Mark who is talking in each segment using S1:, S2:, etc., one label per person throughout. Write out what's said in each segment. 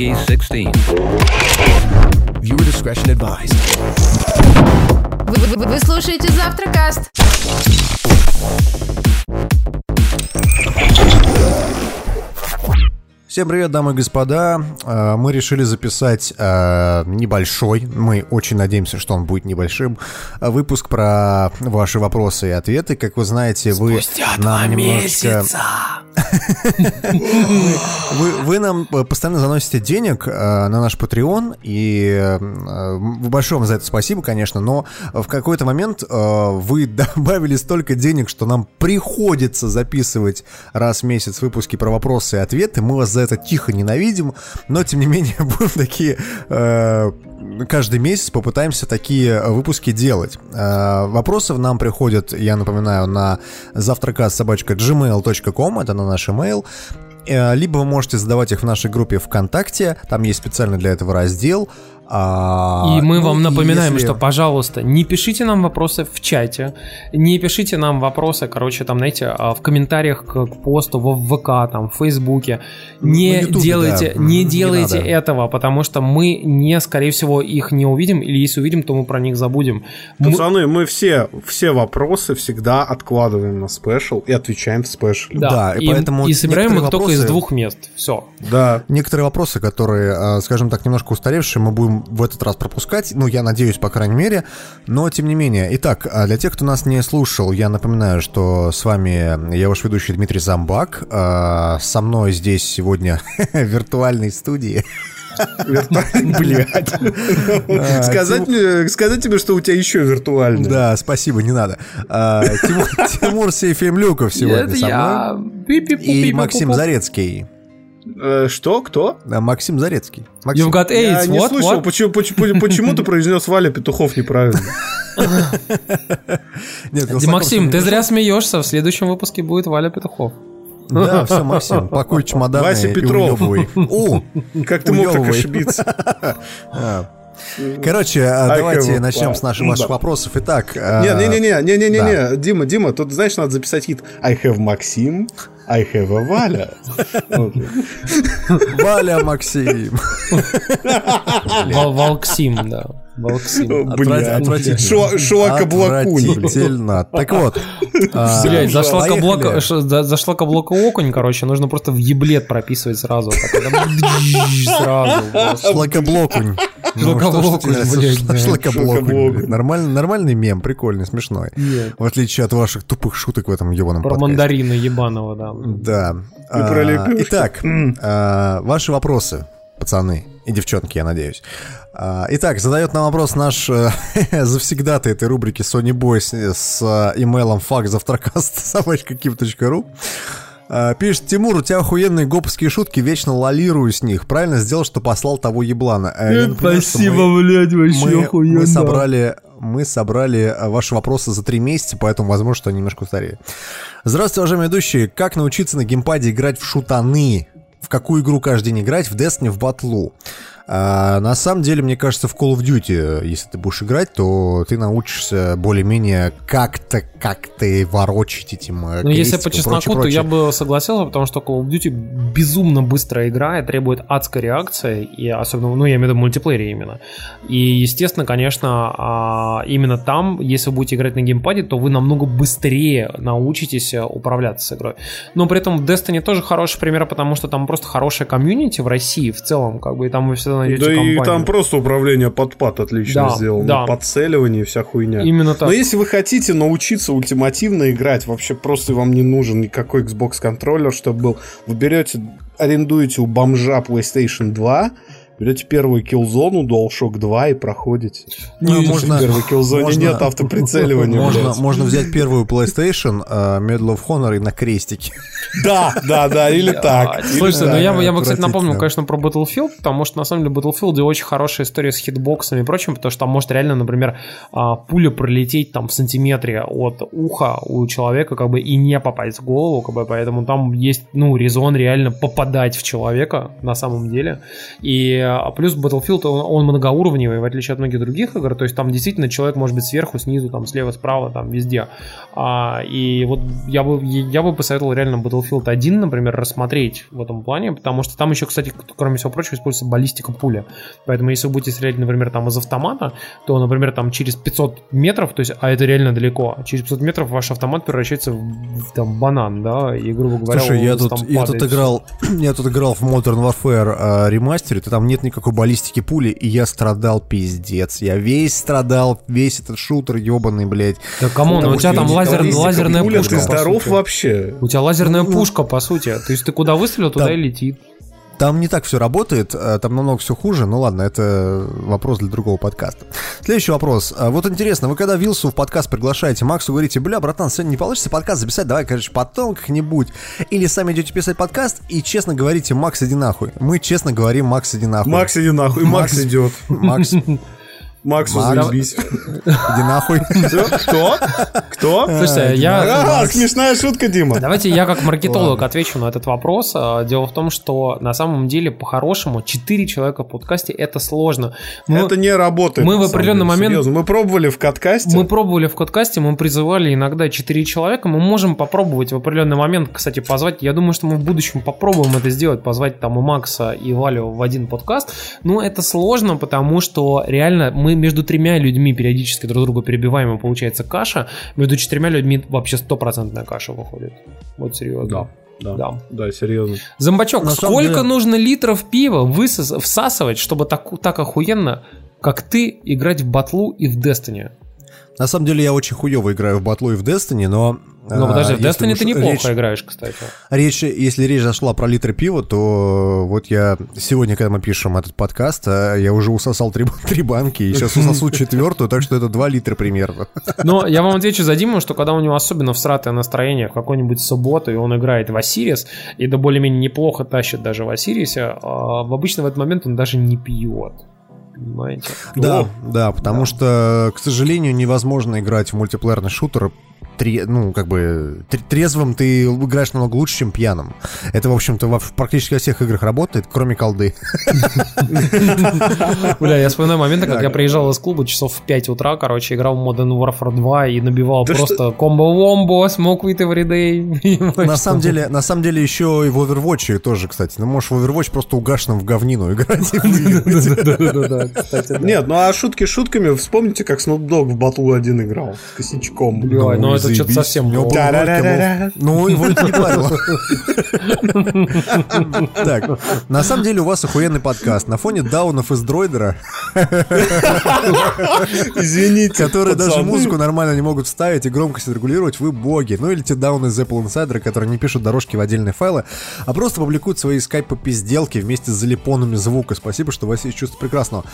S1: Peggy 16.
S2: Viewer discretion advised.
S3: Вы, вы- вы слушаете Завтракаст.
S4: Всем привет, дамы и господа. Э, Мы решили записать э, небольшой, мы очень надеемся, что он будет небольшим, выпуск про ваши вопросы и ответы. Как вы знаете, вы нам немножко... Вы, вы нам э, постоянно заносите денег э, на наш Patreon, и э, большое вам за это спасибо, конечно, но в какой-то момент э, вы добавили столько денег, что нам приходится записывать раз в месяц выпуски про вопросы и ответы. Мы вас за это тихо ненавидим, но тем не менее будем такие... э, Каждый месяц попытаемся такие выпуски делать. Э, Вопросов нам приходят, я напоминаю, на завтракас собачка gmail.com, это на наш email. Э, Либо вы можете задавать их в нашей группе ВКонтакте, там есть специально для этого раздел. А,
S5: И мы
S4: ну,
S5: вам напоминаем,
S4: если-
S5: что, пожалуйста, не пишите нам вопросы в чате, не пишите нам вопросы, короче, там, знаете, а, в комментариях к, к посту в ВК, там, в Фейсбуке. Не
S4: на Ютубе,
S5: делайте,
S4: да.
S5: не
S4: Не
S5: делайте
S4: надо.
S5: этого, потому что мы не, скорее всего, их не увидим, или если увидим, то мы про них забудем. Мы-
S6: Пацаны, мы все, все вопросы всегда откладываем на спешл и отвечаем в спешле.
S4: Да, и поэтому
S5: и собираем их
S4: некоторые
S5: только из
S4: вопросы-
S5: двух мест. Все.
S6: Да.
S4: Некоторые вопросы, которые, э, скажем так, немножко устаревшие, мы будем в этот раз пропускать. Ну, я надеюсь, по крайней мере. Но, тем не менее. Итак, а для тех, кто нас не слушал, я напоминаю, что с вами я ваш ведущий Дмитрий Замбак. А, Со мной здесь сегодня в виртуальной студии.
S6: Блять. Сказать мне- сказать тебе, что у тебя еще виртуальный.
S4: Да, спасибо, не надо. А, Тимур, Сейфимлюков сегодня
S5: Это
S4: со
S5: я.
S4: мной. И. Максим Зарецкий.
S6: Э, Что? Кто?
S4: Да, Максим Зарецкий. Максим.
S5: You've got
S6: Я
S5: AIDS,
S6: не
S5: what,
S6: слышал,
S5: what?
S6: почему, почему, почему ты произнес Валя Петухов неправильно.
S4: Нет,
S5: Максим, ты
S4: не
S5: зря смеешься, в следующем выпуске будет Валя Петухов.
S4: Да, все, Максим, пакуй чемоданы
S6: Вася
S4: и
S6: Петров.
S4: О,
S6: Как ты мог так ошибиться?
S4: Короче, а,
S6: I
S4: давайте начнем
S6: plan.
S4: с наших ваших вопросов. Итак, а,
S6: Не-не-не, не-не-не, Дима, Дима, тут, знаешь, надо записать хит I have Максим, I have a Валя.
S4: Валя Максим.
S5: Волксим, да.
S6: Блядь.
S4: отвратительно. Отвратительно. Так вот. а,
S5: Блять, зашла каблока, зашла каблока окунь, короче, нужно просто в еблет прописывать сразу. вот, Сразу.
S4: Шлакоблокунь. Ну,
S5: Шлакоблокунь, блядь.
S4: Шлакоблокунь. Нормальный, нормальный мем, прикольный, смешной. В отличие от ваших тупых шуток в этом ебаном
S5: Про мандарина ебаного, да.
S4: Да. А. Итак, а, ваши вопросы, пацаны и девчонки, я надеюсь. А, Итак, задает нам вопрос наш э, завсегдатый этой рубрики Sony Boy с, с э, имейлом fuckzавтракаст.ру А, Пишет, Тимур, у тебя охуенные гоповские шутки, вечно лолирую с них. Правильно сделал, что послал того еблана. А я напоминаю, что мы-
S5: блядь,
S4: мы, мы собрали, мы собрали э, ваши вопросы за три месяца, поэтому, возможно, что они немножко устарели. Здравствуйте, уважаемые ведущие. Как научиться на геймпаде играть в шутаны? В какую игру каждый день играть? В Destiny, в батлу? А, на самом деле, мне кажется, в Call of Duty, если ты будешь играть, то ты научишься более-менее как-то, как-то ворочить этим э,
S5: Ну, если по чесноку,
S4: прочее,
S5: то я
S4: прочее.
S5: бы согласился, потому что Call of Duty безумно быстрая игра и требует адской реакции, и особенно, ну, я имею в виду мультиплеере именно. И, естественно, конечно, а, именно там, если вы будете играть на геймпаде, то вы намного быстрее научитесь э, управляться с игрой. Но при этом в Destiny тоже хороший пример, потому что там просто хорошая комьюнити в России в целом, как бы, и там вы всегда найдете
S6: Да и
S5: компанию.
S6: там просто управление под пад отлично
S5: Да,
S6: сделано.
S5: да.
S6: Подцеливание и вся хуйня.
S5: Именно так.
S6: Но если вы хотите научиться ультимативно играть, вообще просто вам не нужен никакой Xbox контроллер, чтобы был. Вы берете, арендуете у бомжа PlayStation 2, берете первую киллзону DualShock 2 и проходите.
S4: Ну,
S6: В
S4: можно-
S6: первой киллзоне
S4: можно-
S6: нет автоприцеливания.
S4: Можно,
S6: блядь.
S4: можно взять первую PlayStation, э, Medal of Honor и на крестике.
S6: Да, да, да, или так.
S5: Слушайте, ну я бы, я бы, кстати, напомнил, конечно, про Battlefield, потому что на самом деле в Battlefield очень хорошая история с хитбоксами и прочим, потому что там может реально, например, а, пуля пролететь там в сантиметре от уха у человека, как бы и не попасть в голову, как бы, поэтому там есть, ну, резон реально попадать в человека на самом деле. И а, плюс Battlefield, он, он многоуровневый, в отличие от многих других игр, то есть там действительно человек может быть сверху, снизу, там, слева, справа, там, везде. А, и вот я бы, я бы посоветовал реально Battlefield Battlefield 1, например, рассмотреть в этом плане, потому что там еще, кстати, кроме всего прочего, используется баллистика пуля. Поэтому если вы будете стрелять, например, там из автомата, то, например, там через 500 метров, то есть, а это реально далеко, через 500 метров ваш автомат превращается в, в, там, банан, да, и, грубо говоря,
S4: Слушай, я тут, я тут играл, я тут играл в Modern Warfare э, ремастере, то там нет никакой баллистики пули, и я страдал пиздец. Я весь страдал, весь этот шутер ебаный, блядь.
S5: Да come
S4: on,
S5: у тебя там лазер, лазерная
S6: пуля,
S5: пушка.
S6: Ты
S5: по
S6: здоров
S5: сути.
S6: вообще?
S5: У тебя лазерная
S4: Ну,
S5: пушка, по сути. То есть ты куда выстрелил, туда
S4: Там-
S5: и летит.
S4: Там не так все работает, э, там намного все хуже. Ну ладно, это вопрос для другого подкаста. Следующий вопрос. А Вот интересно, вы когда Вилсу в подкаст приглашаете, Максу говорите, бля, братан, сегодня не получится подкаст записать, давай, короче, потом как-нибудь. Или сами идете писать подкаст и честно говорите, Макс, иди нахуй. Мы честно говорим, Макс, иди нахуй.
S6: Макс, иди нахуй. Макс
S4: Макс.
S6: идет.
S4: Макс, иди
S6: Макс, заебись.
S4: нахуй.
S6: Кто? Кто?
S5: Слушайте, я...
S6: А, смешная шутка, Дима.
S5: Давайте я как маркетолог отвечу на этот вопрос. А, Дело в том, что на самом деле по-хорошему 4 человека в подкасте это сложно.
S6: Это не работает.
S5: мы в определенный
S6: деле,
S5: момент-
S6: серьезно. Мы пробовали в каткасте.
S5: мы пробовали в подкасте, мы призывали иногда 4 человека. Мы можем попробовать в определенный момент, кстати, позвать. Я думаю, что мы в будущем попробуем это сделать, позвать там и Макса, и Валю в один подкаст. Но это сложно, потому что реально мы между тремя людьми периодически друг друга перебиваем, и получается каша. Между четырьмя людьми вообще стопроцентная каша выходит. Вот серьезно.
S6: Да,
S5: Да.
S6: да, серьезно.
S5: Зомбачок,
S4: На
S5: сколько
S4: деле-
S5: нужно литров пива высос- всасывать, чтобы так, так охуенно, как ты, играть в батлу и в Destiny?
S4: На самом деле я очень хуево играю в батлу и в Destiny, но...
S5: Ну,
S4: а,
S5: подожди, в
S4: если
S5: Destiny ты неплохо
S4: речь-
S5: играешь, кстати.
S4: Речь, если речь зашла про литры пива, то вот я сегодня, когда мы пишем этот подкаст, а, я уже усосал три, три банки, и сейчас усосу четвертую, так что это 2 литра примерно.
S5: Но я вам отвечу за Диму, что когда у него особенно всратое настроение в какой-нибудь субботу, и он играет в Осирис, и да более-менее неплохо тащит даже в Осирисе, а, в обычно в этот момент он даже не пьет. Понимаете?
S4: Да, да, потому что, к сожалению, невозможно играть в мультиплеерный шутер тре- ну, как бы, тр- трезвым ты играешь намного лучше, чем пьяным. Это, в общем-то, во в практически во всех играх работает, кроме колды.
S5: Бля, я вспоминаю моменты, как я приезжал из клуба часов в 5 утра, короче, играл в Modern Warfare 2 и набивал просто комбо-вомбо, smoke with every day.
S4: На самом деле, на самом деле еще и в Overwatch тоже, кстати. Ну, можешь в Overwatch просто угашенным в говнину играть.
S6: Нет, ну а шутки шутками, вспомните, как Snoop Dogg в батлу один играл с косячком.
S5: Ну это что-то
S4: заебись.
S5: совсем
S4: У него был. Ну, его это не парило. Так, на самом деле у вас охуенный подкаст. На фоне даунов из дроидера,
S6: Извините,
S4: которые даже музыку нормально не могут вставить и громкость регулировать, вы боги. Ну или те дауны из Apple Insider, которые не пишут дорожки в отдельные файлы, а просто публикуют свои скайпы-пизделки вместе с залипонами звука. Спасибо, что у вас есть чувство прекрасного.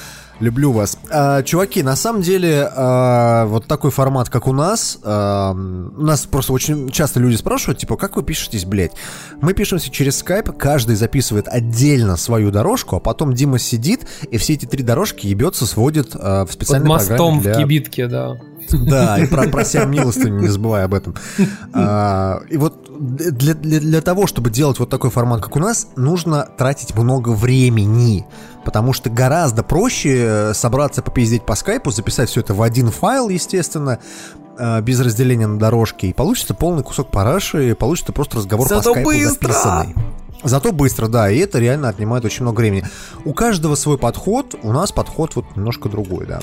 S4: Люблю вас. А, чуваки, на самом деле, а, вот такой формат, как у нас, а, нас просто очень часто люди спрашивают, типа, как вы пишетесь, блядь? Мы пишемся через скайп, каждый записывает отдельно свою дорожку, а потом Дима сидит, и все эти три дорожки ебется, сводит а, в
S5: Под
S4: специальной
S5: мостом
S4: программе
S5: в
S4: для...
S5: кибитке, да.
S4: Да, и про, про себя милостыню, не забывай об этом. А, и вот для, для, для того, чтобы делать вот такой формат, как у нас, нужно тратить много времени. Потому что гораздо проще собраться попиздеть по скайпу, записать все это в один файл, естественно, без разделения на дорожки, и получится полный кусок параши, и получится просто разговор
S5: Зато
S4: по скайпу
S5: быстро!
S4: записанный. Зато быстро, да, и это реально отнимает очень много времени. У каждого свой подход, у нас подход вот немножко другой, да.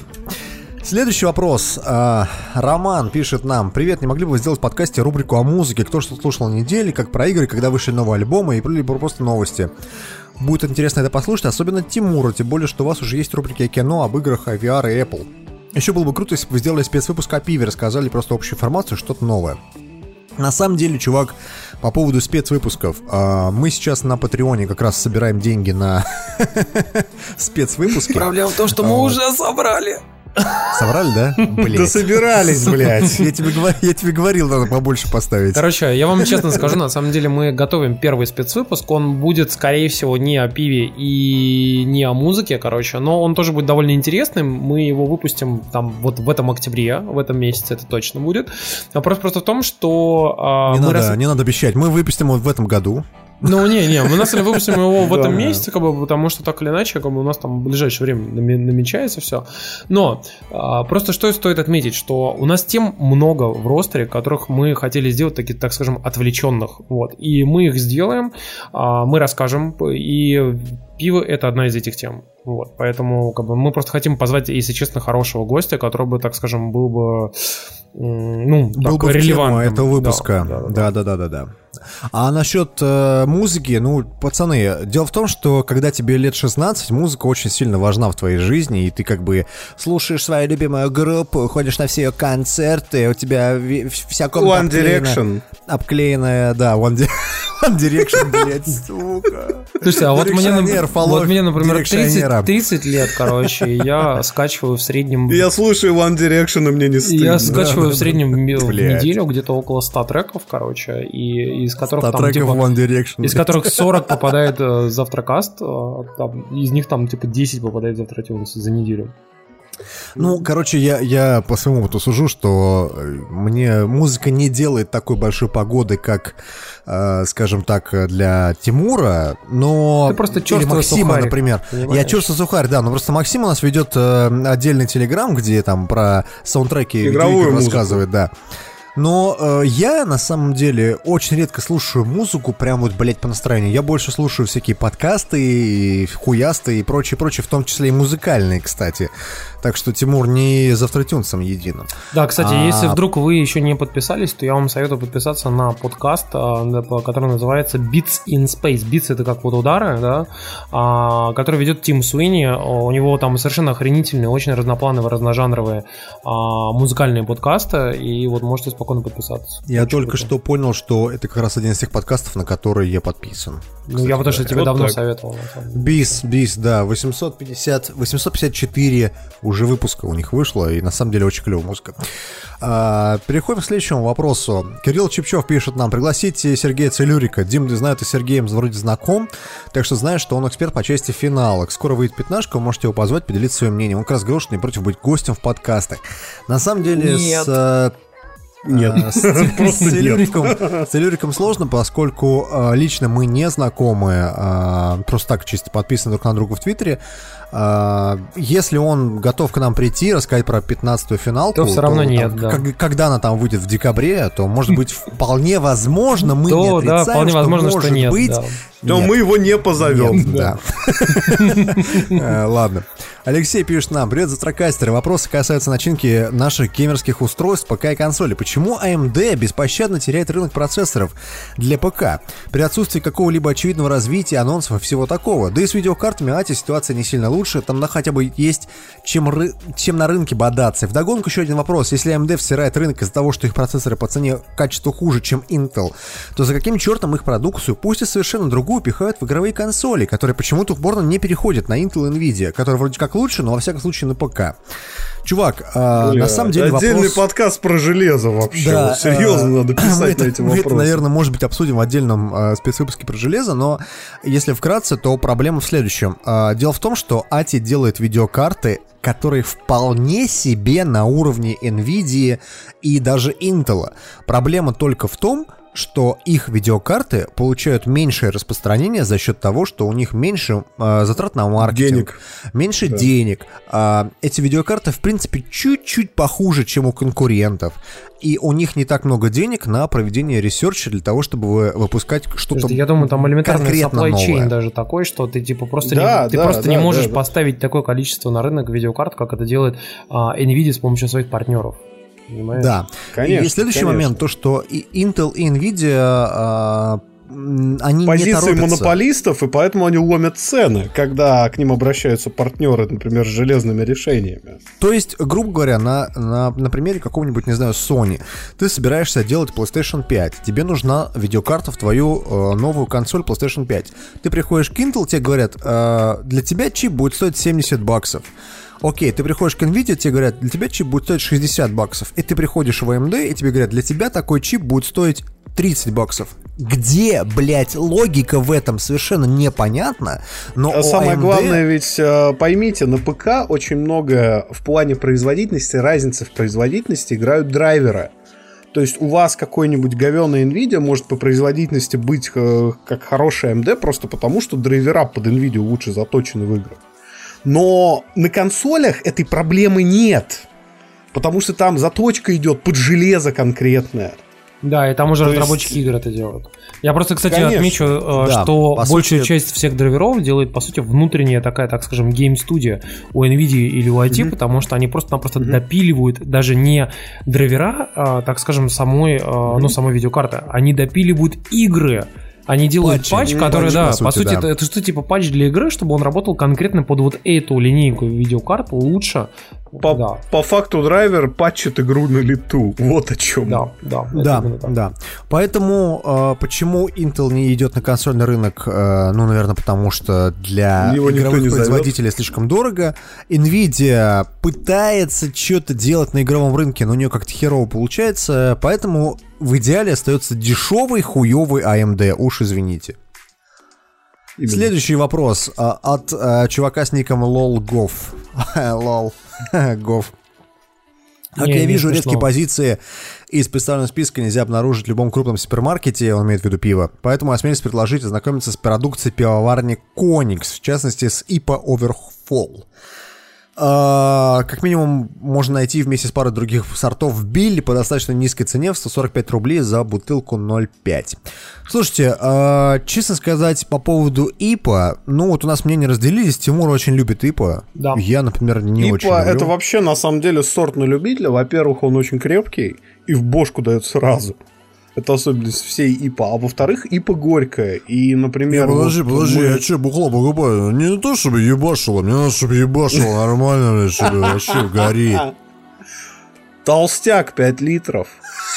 S4: Следующий вопрос. А, Роман пишет нам. Привет, не могли бы вы сделать в подкасте рубрику о музыке? Кто что слушал на неделе, как про игры, когда вышли новые альбомы, и либо просто новости. Будет интересно это послушать, особенно Тимура, тем более, что у вас уже есть рубрики о кино, об играх, о VR и Apple. Еще было бы круто, если бы вы сделали спецвыпуск о пиве, рассказали просто общую информацию, что-то новое. На самом деле, чувак, по поводу спецвыпусков, а, мы сейчас на Патреоне как раз собираем деньги на спецвыпуски.
S5: Проблема в том, что мы уже собрали.
S4: Соврали, да?
S6: Да
S4: Блин.
S6: собирались, блядь.
S4: Я тебе, я тебе говорил, надо побольше поставить.
S5: Короче, я вам честно скажу, на самом деле мы готовим первый спецвыпуск. Он будет, скорее всего, не о пиве и не о музыке, короче, но он тоже будет довольно интересным. Мы его выпустим там вот в этом октябре, в этом месяце это точно будет. Вопрос просто в том, что а,
S4: Не надо,
S5: раз-
S4: не надо обещать. Мы выпустим его в этом году.
S5: Ну, не, не, мы на самом деле выпустим его в этом месяце, как бы, потому что так или иначе, как бы у нас там в ближайшее время намечается все. Но а, просто что стоит отметить, что у нас тем много в ростере, которых мы хотели сделать таких, так скажем, отвлеченных. Вот. И мы их сделаем, а, мы расскажем, и пиво это одна из этих тем. Вот. Поэтому как бы, мы просто хотим позвать, если честно, хорошего гостя, который бы, так скажем, был бы ну,
S4: Был
S5: так,
S4: бы
S5: релевантным.
S4: этого выпуска.
S5: Да, да. Да,
S4: да, да, да, да. А насчет э, музыки, ну, пацаны, дело в том, что когда тебе лет 16, музыка очень сильно важна в твоей жизни, и ты как бы слушаешь свою любимую группу, ходишь на все ее концерты, у тебя вся комната
S6: One
S4: обклеена-
S6: Direction.
S4: обклеенная, да, One, Di- One Direction, блядь, сука.
S5: Слушайте, а вот мне, вот мне, например,
S4: дирекционера.
S5: 30, 30 лет, короче, и я скачиваю в среднем...
S6: Я слушаю One Direction, и мне не стыдно.
S5: Я скачиваю в среднем в
S4: Блядь.
S5: неделю где-то около 100 треков, короче, и из которых там
S4: треков
S5: типа...
S4: One Direction.
S5: Из которых 40 попадает э, завтракаст, э, там, из них там типа 10 попадает в завтратюнс за неделю.
S4: Ну, короче, я, я по своему опыту сужу, что э, мне музыка не делает такой большой погоды, как, э, скажем так, для Тимура, но...
S5: Ты просто
S4: Или Максима,
S5: сухарик,
S4: например.
S5: понимаешь?
S4: Я чувствую сухарь, да, но просто Максим у нас ведет э, отдельный телеграм, где там про саундтреки
S6: Игровую музыку.
S4: рассказывает, да. Но э, я, на самом деле, очень редко слушаю музыку прям вот, блядь, по настроению. Я больше слушаю всякие подкасты, и хуясты и прочее, прочее, в том числе и музыкальные, кстати. Так что Тимур не за автотюнсом единым.
S5: Да, кстати,
S4: А-
S5: если вдруг вы еще не подписались, то я вам советую подписаться на подкаст, а, который называется Beats in Space. Beats это как вот удары, да, а, который ведет Тим Суини. У него там совершенно охренительные, очень разноплановые, разножанровые а, музыкальные подкасты, и вот можете спокойно подписаться.
S4: Я
S5: Очень
S4: только
S5: круто.
S4: что понял, что это как раз один из тех подкастов, на которые я подписан.
S5: Ну, я потому что тебе
S6: Вот
S5: давно
S6: так.
S5: советовал.
S4: Бис, бис, да, 850, 854 уже выпуска у них вышло, и на самом деле очень клевая музыка. А, переходим к следующему вопросу. Кирилл Чепчев пишет нам, пригласите Сергея Целюрика. Дим, ты знаешь, ты с Сергеем вроде знаком, так что знаешь, что он эксперт по части финалок. Скоро выйдет пятнашка, вы можете его позвать, поделиться своим мнением. Он как раз говорил, что не против быть гостем в подкастах. На самом деле,
S5: Нет.
S4: с э,
S6: Нет.
S4: а, С, с Целюриком сложно, поскольку а, лично мы не знакомы, а, просто так чисто подписаны друг на друга в Твиттере. А, если он готов к нам прийти, рассказать про 15-ю финалку,
S5: То всё равно
S4: там,
S5: нет, да.
S4: как- когда она там выйдет в декабре, то, может быть, вполне возможно, мы не
S5: То, да,
S4: отрицаем,
S5: вполне
S4: что
S5: возможно, что
S4: может
S5: нет,
S4: быть,
S5: да.
S6: То
S4: нет.
S6: мы его не позовем.
S4: Нет, да. Э, Ладно. Алексей пишет нам. Привет, затракастеры. Вопросы касаются начинки наших геймерских устройств ПК и консоли. Почему AMD беспощадно теряет рынок процессоров для ПК? При отсутствии какого-либо очевидного развития, анонсов и всего такого. Да и с видеокартами ATI ситуация не сильно лучше. Там на хотя бы есть чем, ры- чем на рынке бодаться. Вдогонку еще один вопрос. Если AMD всирает рынок из-за того, что их процессоры по цене качеству хуже, чем Intel, то за каким чертом их продукцию, пусть и совершенно другую, пихают в игровые консоли, которые почему-то упорно не переходят на Intel и Nvidia, которые вроде как лучше, но во всяком случае на ПК. Чувак, а, на
S6: Бля,
S4: самом деле
S6: Отдельный
S4: вопрос...
S6: подкаст про железо вообще. Вот Серьезно,
S4: э,
S6: надо
S4: мы
S6: писать
S4: это,
S6: на эти
S4: мы это,
S6: вопросы.
S4: наверное, может быть, обсудим в отдельном э, спецвыпуске про железо, но если вкратце, то проблема в следующем. А, дело в том, что ATI делает видеокарты, которые вполне себе на уровне NVIDIA и даже Intel. Проблема только в том, что их видеокарты получают меньшее распространение за счет того, что у них меньше э, затрат на маркетинг,
S6: Денег.
S4: меньше денег. А, эти видеокарты, в принципе, чуть-чуть похуже, чем у конкурентов. И у них не так много денег на проведение ресерча для того, чтобы вы- выпускать что-то
S5: я думаю, там элементарный supply chain
S4: новое.
S5: даже такой, что ты типа просто
S6: Да,
S5: не, ты
S6: да,
S5: просто
S6: да,
S5: не можешь
S6: да, да.
S5: поставить такое количество на рынок видеокарт, как это делает а, Nvidia с помощью своих партнеров. Понимаешь?
S4: Да.
S6: Конечно,
S4: и следующий
S6: конечно.
S4: момент, то, что Intel и Nvidia, а, они
S6: Позиции монополистов, и поэтому они ломят цены, когда к ним обращаются партнеры, например, с железными решениями.
S4: То есть, грубо говоря, на, на, на примере какого-нибудь, не знаю, Sony, ты собираешься делать PlayStation 5, тебе нужна видеокарта в твою э, новую консоль PlayStation 5. Ты приходишь к Intel, тебе говорят, э, для тебя чип будет стоить 70 баксов. Окей, ты приходишь к Nvidia, тебе говорят, для тебя чип будет стоить 60 баксов. И ты приходишь в AMD, и тебе говорят, для тебя такой чип будет стоить 30 баксов. Где, блядь, логика в этом совершенно непонятна, но
S6: А самое
S4: AMD
S6: главное, ведь э, поймите, на ПК очень много в плане производительности, разницы в производительности играют драйверы. То есть у вас какой-нибудь говеный NVIDIA может по производительности быть э, как хорошая AMD просто потому, что драйвера под NVIDIA лучше заточены в играх. Но на консолях этой проблемы нет. Потому что там заточка идет под железо конкретное.
S5: Да, и там уже
S6: То
S5: разработчики
S6: есть-
S5: игр это делают. Я просто, кстати,
S6: Конечно.
S5: отмечу, э,
S4: Да,
S5: что большую
S4: сути-
S5: часть всех драйверов делает, по сути, внутренняя такая, так скажем, гейм-студия у NVIDIA или у IT, потому что они просто-напросто допиливают даже не драйвера, а, так скажем, самой, э, ну, самой видеокарты, они допиливают игры. Они делают патч,
S4: М,
S5: который,
S4: патч,
S5: да,
S4: по
S5: по
S4: сути,
S5: сути,
S4: да.
S5: это, это что типа патч для игры, чтобы он работал конкретно под вот эту линейку видеокарт лучше.
S6: По,
S5: Да,
S6: по факту драйвер патчит игру на лету. Вот о чем.
S5: да, да.
S4: Да, да. Поэтому э, почему Intel не идет на консольный рынок? Э, ну, наверное, потому что для
S6: Его
S4: игровых
S6: не зовет.
S4: производителей слишком дорого. Nvidia пытается что-то делать на игровом рынке, но у нее как-то херово получается. Поэтому в идеале остается дешевый, хуевый AMD. Уж извините.
S6: Именно.
S4: Следующий вопрос а, от а, чувака с ником LolGov. Лол. Гов. Как
S5: Не,
S4: я вижу,
S5: смешно.
S4: редкие позиции из представленного списка нельзя обнаружить в любом крупном супермаркете, он имеет в виду пиво. Поэтому осмелюсь предложить ознакомиться с продукцией пивоварни Коникс, в частности с IPA Overfall. А, как минимум можно найти вместе с парой других сортов в Билли по достаточно низкой цене в 145 рублей за бутылку 0,5. Слушайте, а, честно сказать, по поводу ИПа, ну вот у нас мнения разделились, Тимур очень любит ИПа.
S5: Да.
S4: Я, например, не очень
S6: Ипа
S4: люблю.
S6: это вообще на самом деле сорт на любителя. Во-первых, он очень крепкий и в бошку дает сразу. Это особенность всей ИПа. А во-вторых, ИПа горькая. И, например...
S4: Не, подожди,
S6: вот
S4: подожди,
S6: мы-
S4: я че, бухло покупаю? Не то, чтобы ебашило, мне надо, чтобы ебашило нормально, блядь, чтобы вообще гори.
S6: Толстяк 5 литров.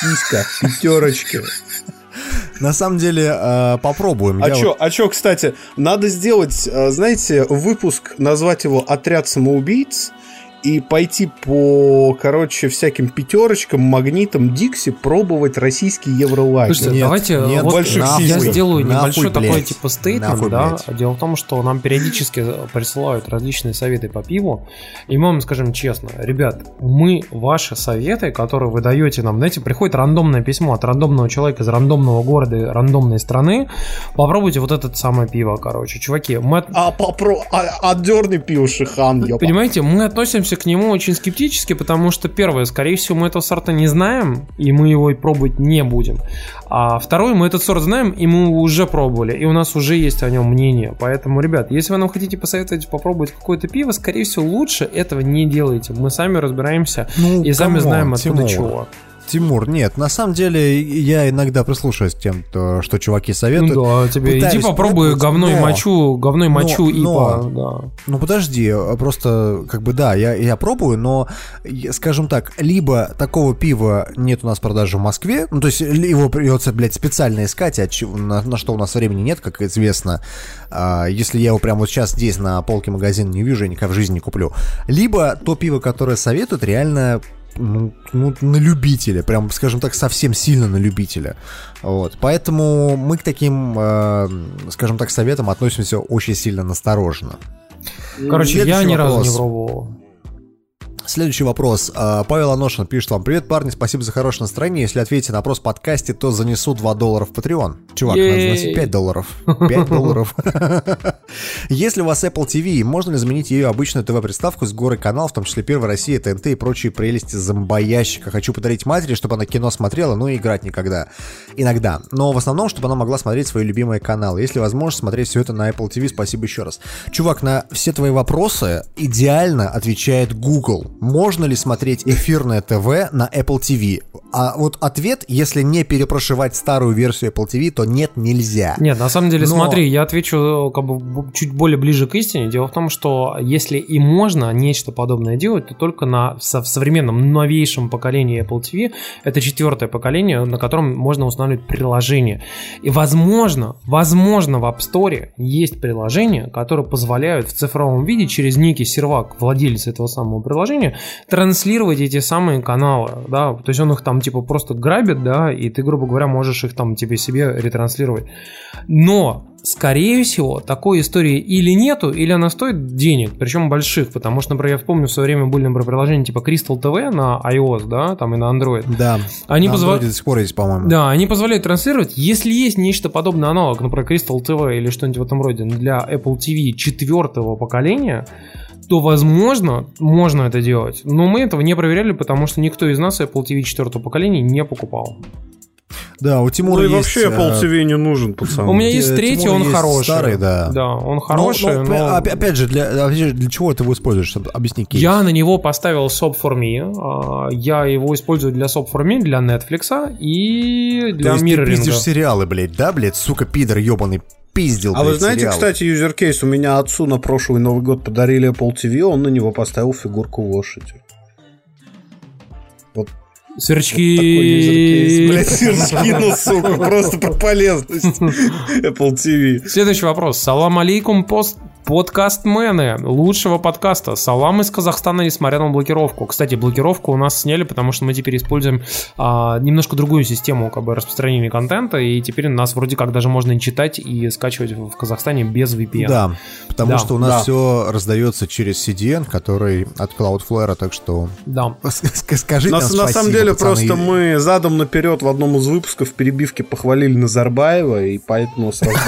S6: Сиська, пятерочки.
S4: На самом деле, э, попробуем.
S6: А
S4: Я
S6: чё,
S4: вот-
S6: а чё, кстати, надо сделать, э, знаете, выпуск, назвать его «Отряд самоубийц», и пойти по, короче, всяким пятерочкам, магнитам Дикси пробовать российский Евролайт.
S5: Слушайте,
S4: Нет,
S5: давайте
S4: нет,
S5: вот
S6: больших
S5: я
S6: сиськах.
S5: сделаю
S4: Нахуй,
S5: небольшой такой
S4: блядь.
S5: типа стейтмент,
S4: Нахуй,
S5: да.
S4: блядь.
S5: Дело в том, что нам периодически присылают различные советы по пиву, и мы вам скажем честно, ребят, мы ваши советы, которые вы даете нам, знаете, приходит рандомное письмо от рандомного человека из рандомного города, и рандомной страны, попробуйте вот это самое пиво, короче, чуваки, мы от-
S6: А попро... А, отдерни пиво Шихан, ёпа.
S5: Понимаете, мы относимся к нему очень скептически, потому что, первое, скорее всего, мы этого сорта не знаем, и мы его и пробовать не будем. А второе, мы этот сорт знаем, и мы его уже пробовали, и у нас уже есть о нем мнение. Поэтому, ребят, если вы нам хотите посоветовать попробовать какое-то пиво, скорее всего, лучше этого не делайте. Мы сами разбираемся
S4: Ну,
S5: и сами знаем, откуда
S4: Тимур.
S5: чего.
S4: Тимур, нет, на самом деле я иногда прислушиваюсь к тем, то, что чуваки советуют.
S5: Ну да, тебе иди попробуй
S4: пробовать,
S5: говно и мочу, говно и мочу и
S4: но-
S5: да.
S4: Ну подожди, просто как бы да, я, я пробую, но скажем так, либо такого пива нет у нас в продаже в Москве, ну то есть его придется, блядь, специально искать, а на, на что у нас времени нет, как известно. А, если я его прямо вот сейчас здесь на полке магазина не вижу, я никогда в жизни не куплю. Либо то пиво, которое советуют, реально ну, ну, на любителя, прям, скажем так, совсем сильно на любителя. Вот. Поэтому мы к таким, э, скажем так, советам относимся очень сильно настороженно.
S5: Короче, я
S4: Следующий
S5: ни разу не пробовал.
S4: Следующий вопрос. А, Павел Аношин пишет вам. Привет, парни, спасибо за хорошее настроение. Если ответите на вопрос в подкасте, то занесу 2 доллара в Patreon. Чувак, надо
S5: Ей.
S4: заносить 5 долларов. 5 долларов. Если у вас Apple TV, можно ли заменить ее обычную ТВ-приставку с горой канал, в том числе Первая Россия, ТНТ и прочие прелести зомбоящика? Хочу подарить матери, чтобы она кино смотрела, но и играть никогда. Иногда. Но в основном, чтобы она могла смотреть свои любимые каналы. Если возможно, смотреть все это на Apple TV, спасибо еще раз. Чувак, на все твои вопросы идеально отвечает Google. Можно ли смотреть эфирное ТВ на Apple TV? А вот ответ, если не перепрошивать старую версию Apple TV, то нет, нельзя.
S5: Нет, на самом деле,
S4: Но-
S5: смотри, я отвечу э, как бы чуть более ближе к истине. Дело в том, что если и можно нечто подобное делать, то только на со- в современном новейшем поколении Apple TV. Это четвертое поколение, на котором можно устанавливать приложение. И возможно, возможно в App Store есть приложения, которые позволяют в цифровом виде через некий сервак владельца этого самого приложения транслировать эти самые каналы. Да? То есть он их там там типа просто грабят, да, и ты, грубо говоря, можешь их там тебе себе ретранслировать. Но скорее всего, такой истории или нету, или она стоит денег, причем больших, потому что, например, я помню, в свое время были, например, приложения типа Crystal TV на iOS, да, там и на Android.
S4: Да.
S5: Они
S4: на
S5: позва-
S4: до сих пор есть, по-моему.
S5: Да, они позволяют транслировать. Если есть нечто подобное аналог, например, Crystal TV или что-нибудь в этом роде для Apple TV четвертого поколения, то, возможно, можно это делать. Но мы этого не проверяли, потому что никто из нас Apple TV четвертого поколения не покупал.
S4: Да, у
S6: Ну
S4: Тимура
S6: и
S4: есть...
S6: вообще Apple
S4: э,
S6: TV не нужен, пацан.
S5: У меня
S4: Э,
S5: есть третий,
S4: Тимура
S5: он
S4: есть
S5: хороший.
S4: старый, да.
S5: Да, он
S4: Ну,
S5: хороший,
S4: ну,
S5: но...
S4: опя- Опять же, для, для чего ты его используешь? Чтобы- Объясни, кейс.
S5: Я на него поставил Sob for Me. а, Я его использую для Sob for Me, для Netflix и
S4: То
S5: для
S4: есть ты
S5: мирроринга.
S4: пиздишь сериалы, блядь, да, блядь, сука, пидор ебаный, пиздил,
S6: А вы знаете,
S4: сериалы.
S6: кстати, юзеркейс, у меня отцу на прошлый Новый год подарили Apple TV, он на него поставил фигурку лошади.
S5: Сверчки.
S6: Такой юзеркейс. Блядь, сверчки, ну, сука, просто про полезность Apple TV.
S5: Следующий вопрос. Салам алейкум, пост подкастмены лучшего подкаста. Салам из Казахстана, несмотря на блокировку. Кстати, блокировку у нас сняли, потому что мы теперь используем а, немножко другую систему как бы, распространения контента, и теперь нас вроде как даже можно читать и скачивать в Казахстане без VPN.
S4: Да, потому
S5: Да,
S4: что у нас
S6: да.
S4: все раздается через CDN, который от Cloudflare, так что
S5: Да.
S4: скажите
S6: На,
S4: нам
S6: на самом
S4: спасибо,
S6: деле,
S4: пацаны.
S6: просто мы задом наперед в одном из выпусков перебивки похвалили Назарбаева, и поэтому сразу...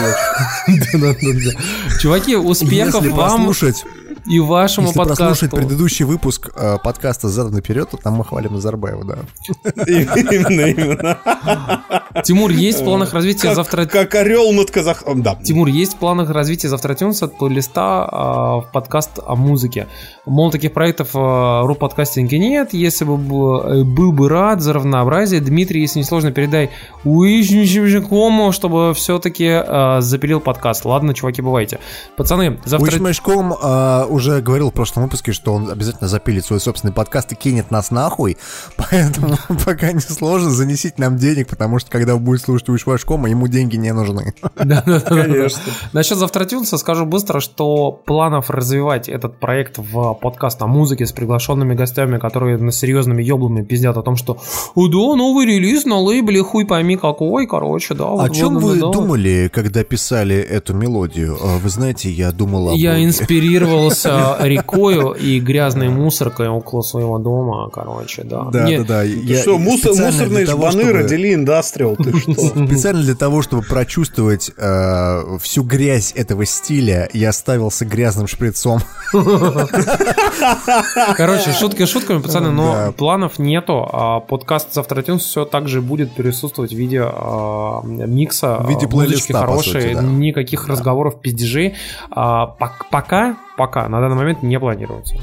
S5: Чуваки, успехов
S4: Если
S5: вам
S4: послушать,
S5: и вашему
S4: если
S5: подкасту.
S4: прослушать предыдущий выпуск э, подкаста «Задом наперед», то там мы хвалим Назарбаева, да.
S6: Именно, именно.
S5: Тимур, есть в планах развития
S6: Как-
S5: завтра...
S6: Как орел над Казахстаном. Да.
S5: Тимур, есть в планах развития завтра Тюнса плейлиста а, в подкаст о музыке. Мол, таких проектов а, ру подкастинге нет. Если бы был, э, был бы рад за разнообразие, Дмитрий, если не сложно, передай Уищмешкому, чтобы все-таки запилил подкаст. Ладно, чуваки, бывайте. Пацаны, завтра...
S4: Уичмешком э, уже говорил в прошлом выпуске, что он обязательно запилит свой собственный подкаст и кинет нас нахуй, поэтому пока не сложно, занесите нам денег, потому что когда вы будете слушать Уичмешкома, ему деньги не нужны.
S5: Да-да-да.
S6: Конечно.
S5: Насчет завтра Тюнса скажу быстро, что планов развивать этот проект в подкаст о музыке с приглашенными гостями, которые на серьезными еблами пиздят о том, что «О, да, новый релиз на лейбле, хуй пойми какой, короче, да».
S4: О чем вы
S5: да, да».
S4: думали, когда писали эту мелодию? Э, Вы знаете, я думал об
S5: Я
S4: Боге.
S5: Инспирировался рекою и грязной мусоркой около своего дома, короче, да.
S4: Да,
S5: Мне-
S4: да, да.
S6: Ты
S4: Я
S6: что, мусор- мусорные
S4: того,
S6: жбаны
S4: чтобы-
S6: родили индастриал, ты что?
S4: Специально для того, чтобы прочувствовать э, всю грязь этого стиля, я ставился грязным шприцом.
S5: Короче, шутки шутками, пацаны, но
S4: Да.
S5: планов нету. А подкаст завтра Тюнс все так же будет присутствовать в виде а, микса,
S4: В виде
S5: а,
S4: плейлиста, по
S5: хорошей,
S4: сути, да.
S5: никаких разговоров, пиздежей. А, пок- пока, пока, на данный момент не планируется.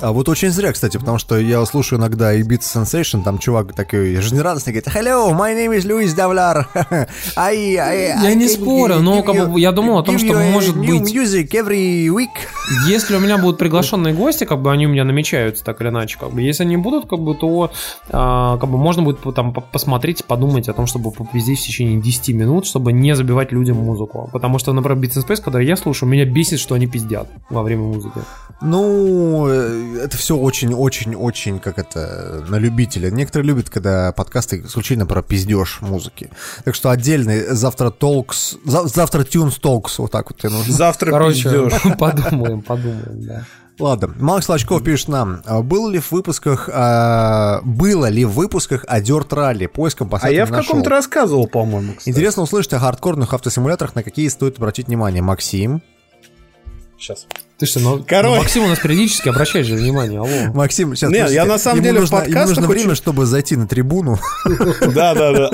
S4: А вот очень зря, кстати, потому что я слушаю иногда Ibiza Sensation, там чувак такой жизнерадостный говорит Hello, my name is Luis Davlar. I, I,
S5: Я не спорю, но как бы я думал о том, что может быть-
S4: music every week.
S5: Если у меня будут приглашенные гости, как бы они у меня намечаются так или иначе, как бы если они будут, как бы то а, как бы можно будет там по- посмотреть, подумать о том, чтобы попиздеть в течение 10 минут, чтобы не забивать людям музыку. Потому что, например, Beats and Space, когда я слушаю, меня бесит, что они пиздят во время музыки.
S4: Ну, э, это все очень-очень-очень, как это, на любителя. Некоторые любят, когда подкасты исключительно про пиздеж музыки. Так что отдельный завтра толкс, завтра тюнс толкс, вот так вот нужно.
S6: Завтра
S5: Короче,
S6: пиздешь.
S5: подумаем, подумаем, да.
S4: Ладно, Макс Лачков пишет нам, а был ли в выпусках, а, было ли в выпусках о Dirt Rally, поиском по
S6: А я в каком-то рассказывал, по-моему, кстати.
S4: Интересно услышать о хардкорных автосимуляторах, на какие стоит обратить внимание. Максим.
S6: Сейчас.
S5: Ты что, ну,
S6: Короче.
S5: Максим у нас периодически обращает же внимание, алло.
S4: Максим, сейчас.
S6: Не, я на самом
S4: ему
S6: деле
S4: нужно, ему нужно время,
S6: очень-
S4: чтобы зайти на трибуну.
S6: Да, да, да.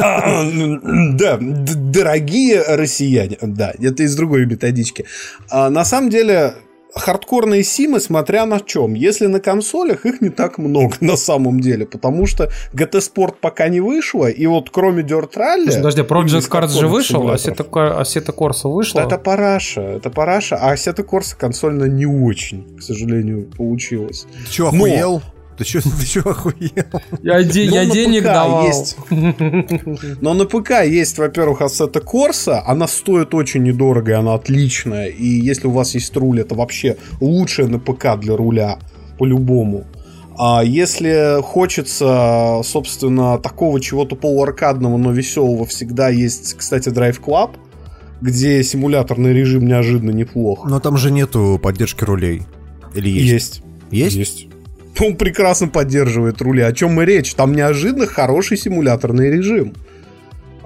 S6: Да, д- дорогие россияне. Да, это из другой методички. А, на самом деле, хардкорные симы, смотря на чем. Если на консолях, их не так много на самом деле, потому что GT Sport пока не вышло, и вот кроме Dirt Rally...
S5: Слушай, Подожди,
S6: именно
S5: Project
S6: из
S5: Cars же вышел, а Assetto Corsa вышла.
S6: Это параша, это параша, а Assetto Corsa консольно не очень, к сожалению, получилось.
S4: Ты что,
S6: Но-
S4: охуел? Ты что, ты что, охуел?
S5: Я, де-
S6: Ну,
S5: я
S6: на
S5: денег
S6: ПК
S5: давал.
S6: есть. Но на ПК есть, во-первых, Assetto Corsa. Она стоит очень недорого, и она отличная. И если у вас есть руль, это вообще лучшее на ПК для руля, по-любому. А если хочется, собственно, такого чего-то полуаркадного, но веселого, всегда есть, кстати, Drive Club, где симуляторный режим неожиданно неплох.
S4: Но там же нету поддержки рулей. Или есть?
S6: Есть.
S4: Есть?
S6: Есть. Он прекрасно поддерживает рули. О чем и речь? Там неожиданно хороший симуляторный режим.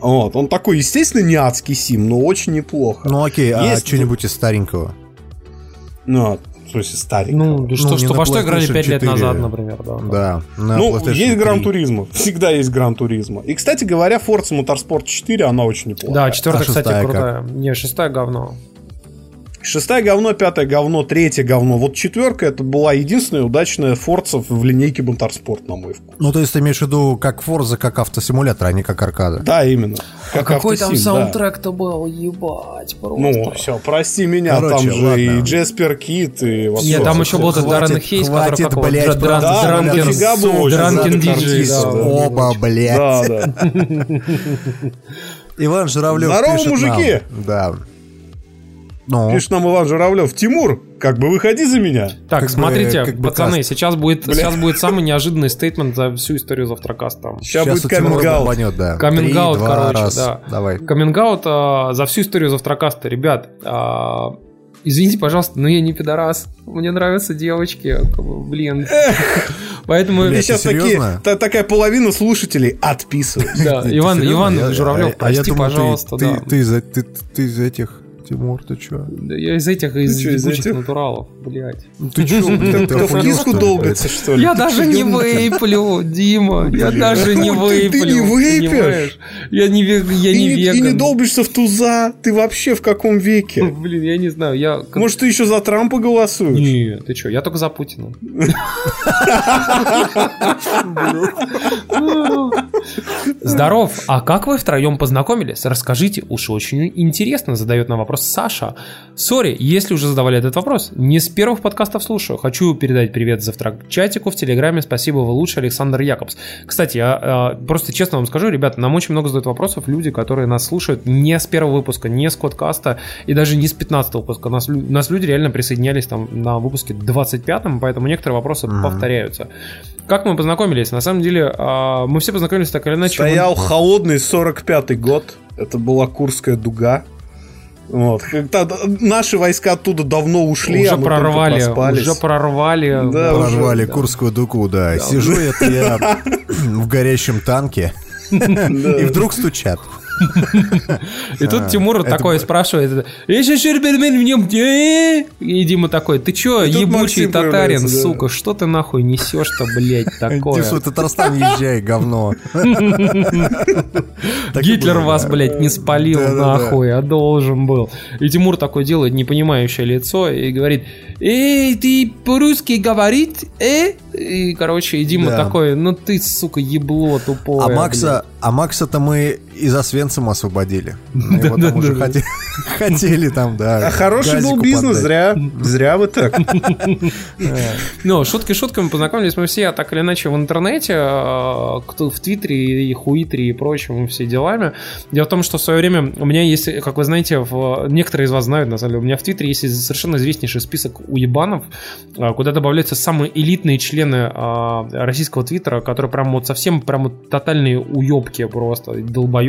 S6: Вот. Он такой, естественно, не адский сим, но очень неплохо.
S4: Ну окей, а
S6: Есть-
S4: что-нибудь из старенького?
S6: Ну, в смысле, старенького.
S5: Ну, да что,
S4: не
S5: что во что играли
S4: PlayStation
S5: 5 лет
S4: 4.
S5: назад, например, да.
S4: Да. на
S6: Ну, есть
S4: 3.
S6: Гран Туризма. Всегда есть Гран Туризма. И, кстати говоря, Forza Motorsport 4, она очень неплохая.
S5: Да, четвертая,
S4: А
S5: кстати,
S4: шестая
S5: крутая. Не, шестая говно.
S6: Шестая говно, пятое говно, третье говно. Вот четверка это была единственная удачная Forza в линейке Motorsport, на мой вкус.
S4: Ну, то есть ты имеешь в виду как Forza, как автосимулятор, а не как аркада.
S6: Да, именно.
S5: А
S6: Как
S5: какой там
S6: автосим, да.
S5: саундтрек-то был, ебать, просто.
S6: Ну, все, прости меня,
S4: Короче,
S6: там же
S4: ладно.
S6: и Джеспер Кит, и вообще.
S5: Нет, там еще был этот Даррен Хейс, который
S4: хватит,
S5: как его,
S4: блядь,
S6: Да, там
S5: Дранкен- диджей,
S6: артистов,
S5: да.
S6: да.
S4: Оба, блядь.
S6: Да, да.
S4: Иван Журавлев
S6: Здорово, мужики!
S4: Да. Ну,
S6: Пишет нам Иван Журавлев. Тимур, как бы выходи за меня.
S5: Так,
S4: Как бы-
S5: смотрите,
S4: как бы
S5: пацаны,
S4: каст.
S5: сейчас будет,
S6: Бля.
S5: сейчас будет самый неожиданный стейтмент за всю историю завтракаста.
S6: Сейчас,
S4: сейчас
S6: будет каминг-аут.
S4: да.
S5: Каминг-аут,
S4: Три, два,
S5: короче,
S4: раз.
S5: да.
S4: Давай.
S5: Каминг-аут а, за всю историю завтракаста. Ребят, а, извините, пожалуйста, но я не пидорас. Мне нравятся девочки. как бы, Блин. Поэтому...
S6: И сейчас такие, та- такая половина слушателей.
S5: Да,
S4: Ты
S5: Иван? Иван Журавлев,
S4: а- я
S5: прости, пожалуйста,
S4: ты из этих, Тимур, ты чё?
S5: Да Я из этих, из
S6: чё, из этих?
S5: натуралов, блядь.
S4: Ну Ты чё, блин, ты
S6: в киску долбится, что ли?
S5: Я даже не выплю, Дима. Я даже не
S6: Ой, ты- ты не выпьешь?
S5: понимаешь? Я не вег- я не
S6: не, и не
S5: веган.
S6: долбишься в туза. Ты вообще в каком веке?
S5: Блин, я не знаю, я...
S6: Может, ты еще за Трампа голосуешь?
S5: Нет, ты что, я только за Путина. Здоров, а как вы втроем познакомились? Расскажите, уж очень интересно, задает нам вопрос Саша. Сори, если уже задавали этот вопрос, не с первых подкастов слушаю. Хочу передать привет завтрак чатику в Телеграме. Спасибо, вы лучше, Александр Якобс. Кстати, я а, просто честно вам скажу, ребята, нам очень много задают вопросов люди, которые нас слушают не с первого выпуска, не с кодкаста и даже не с 15 выпуска. Нас, нас люди реально присоединялись там на выпуске 25-м, поэтому некоторые вопросы повторяются. Как мы познакомились? На самом деле, а, мы все познакомились так или иначе.
S6: Стоял холодный 45-й год. Это была Курская дуга. Вот. Когда наши войска оттуда давно ушли,
S5: уже
S6: а мы
S5: прорвали, уже прорвали.
S6: Да, уже,
S4: Прорвали
S5: да.
S4: Курскую дуку, да. Сижу это я в горящем танке, и вдруг стучат.
S5: И тут
S4: А,
S5: Тимур такой спрашивает, «Ещё Щербермен в нем где?» И Дима такой, ты чё, ебучий татарин, сука, что ты нахуй несешь-то, блядь, такое?
S4: Иди в Татарстан езжай, говно.
S5: Гитлер вас, блядь, не спалил нахуй, а должен был. И Тимур такой делает непонимающее лицо и говорит, эй, ты по-русски говорит, э? И, короче, и Дима такой, ну ты, сука, ебло тупое.
S4: А
S5: блядь».
S4: Макса, а Макса-то мы из Освенцима освободили. Мы его там уже хотели там, да.
S6: А хороший был бизнес, зря, зря вы так.
S5: Ну, шутки шутками, познакомились мы все так или иначе в интернете, э, кто в Твиттере и Хуитре и прочим, все делами. Дело в том, что в свое время у меня есть, как вы знаете, в, некоторые из вас знают, на самом деле, у меня в Твиттере есть совершенно известнейший список уебанов, э, куда добавляются самые элитные члены э, российского Твиттера, которые прям вот совсем прям вот тотальные уебки просто, долбоебы.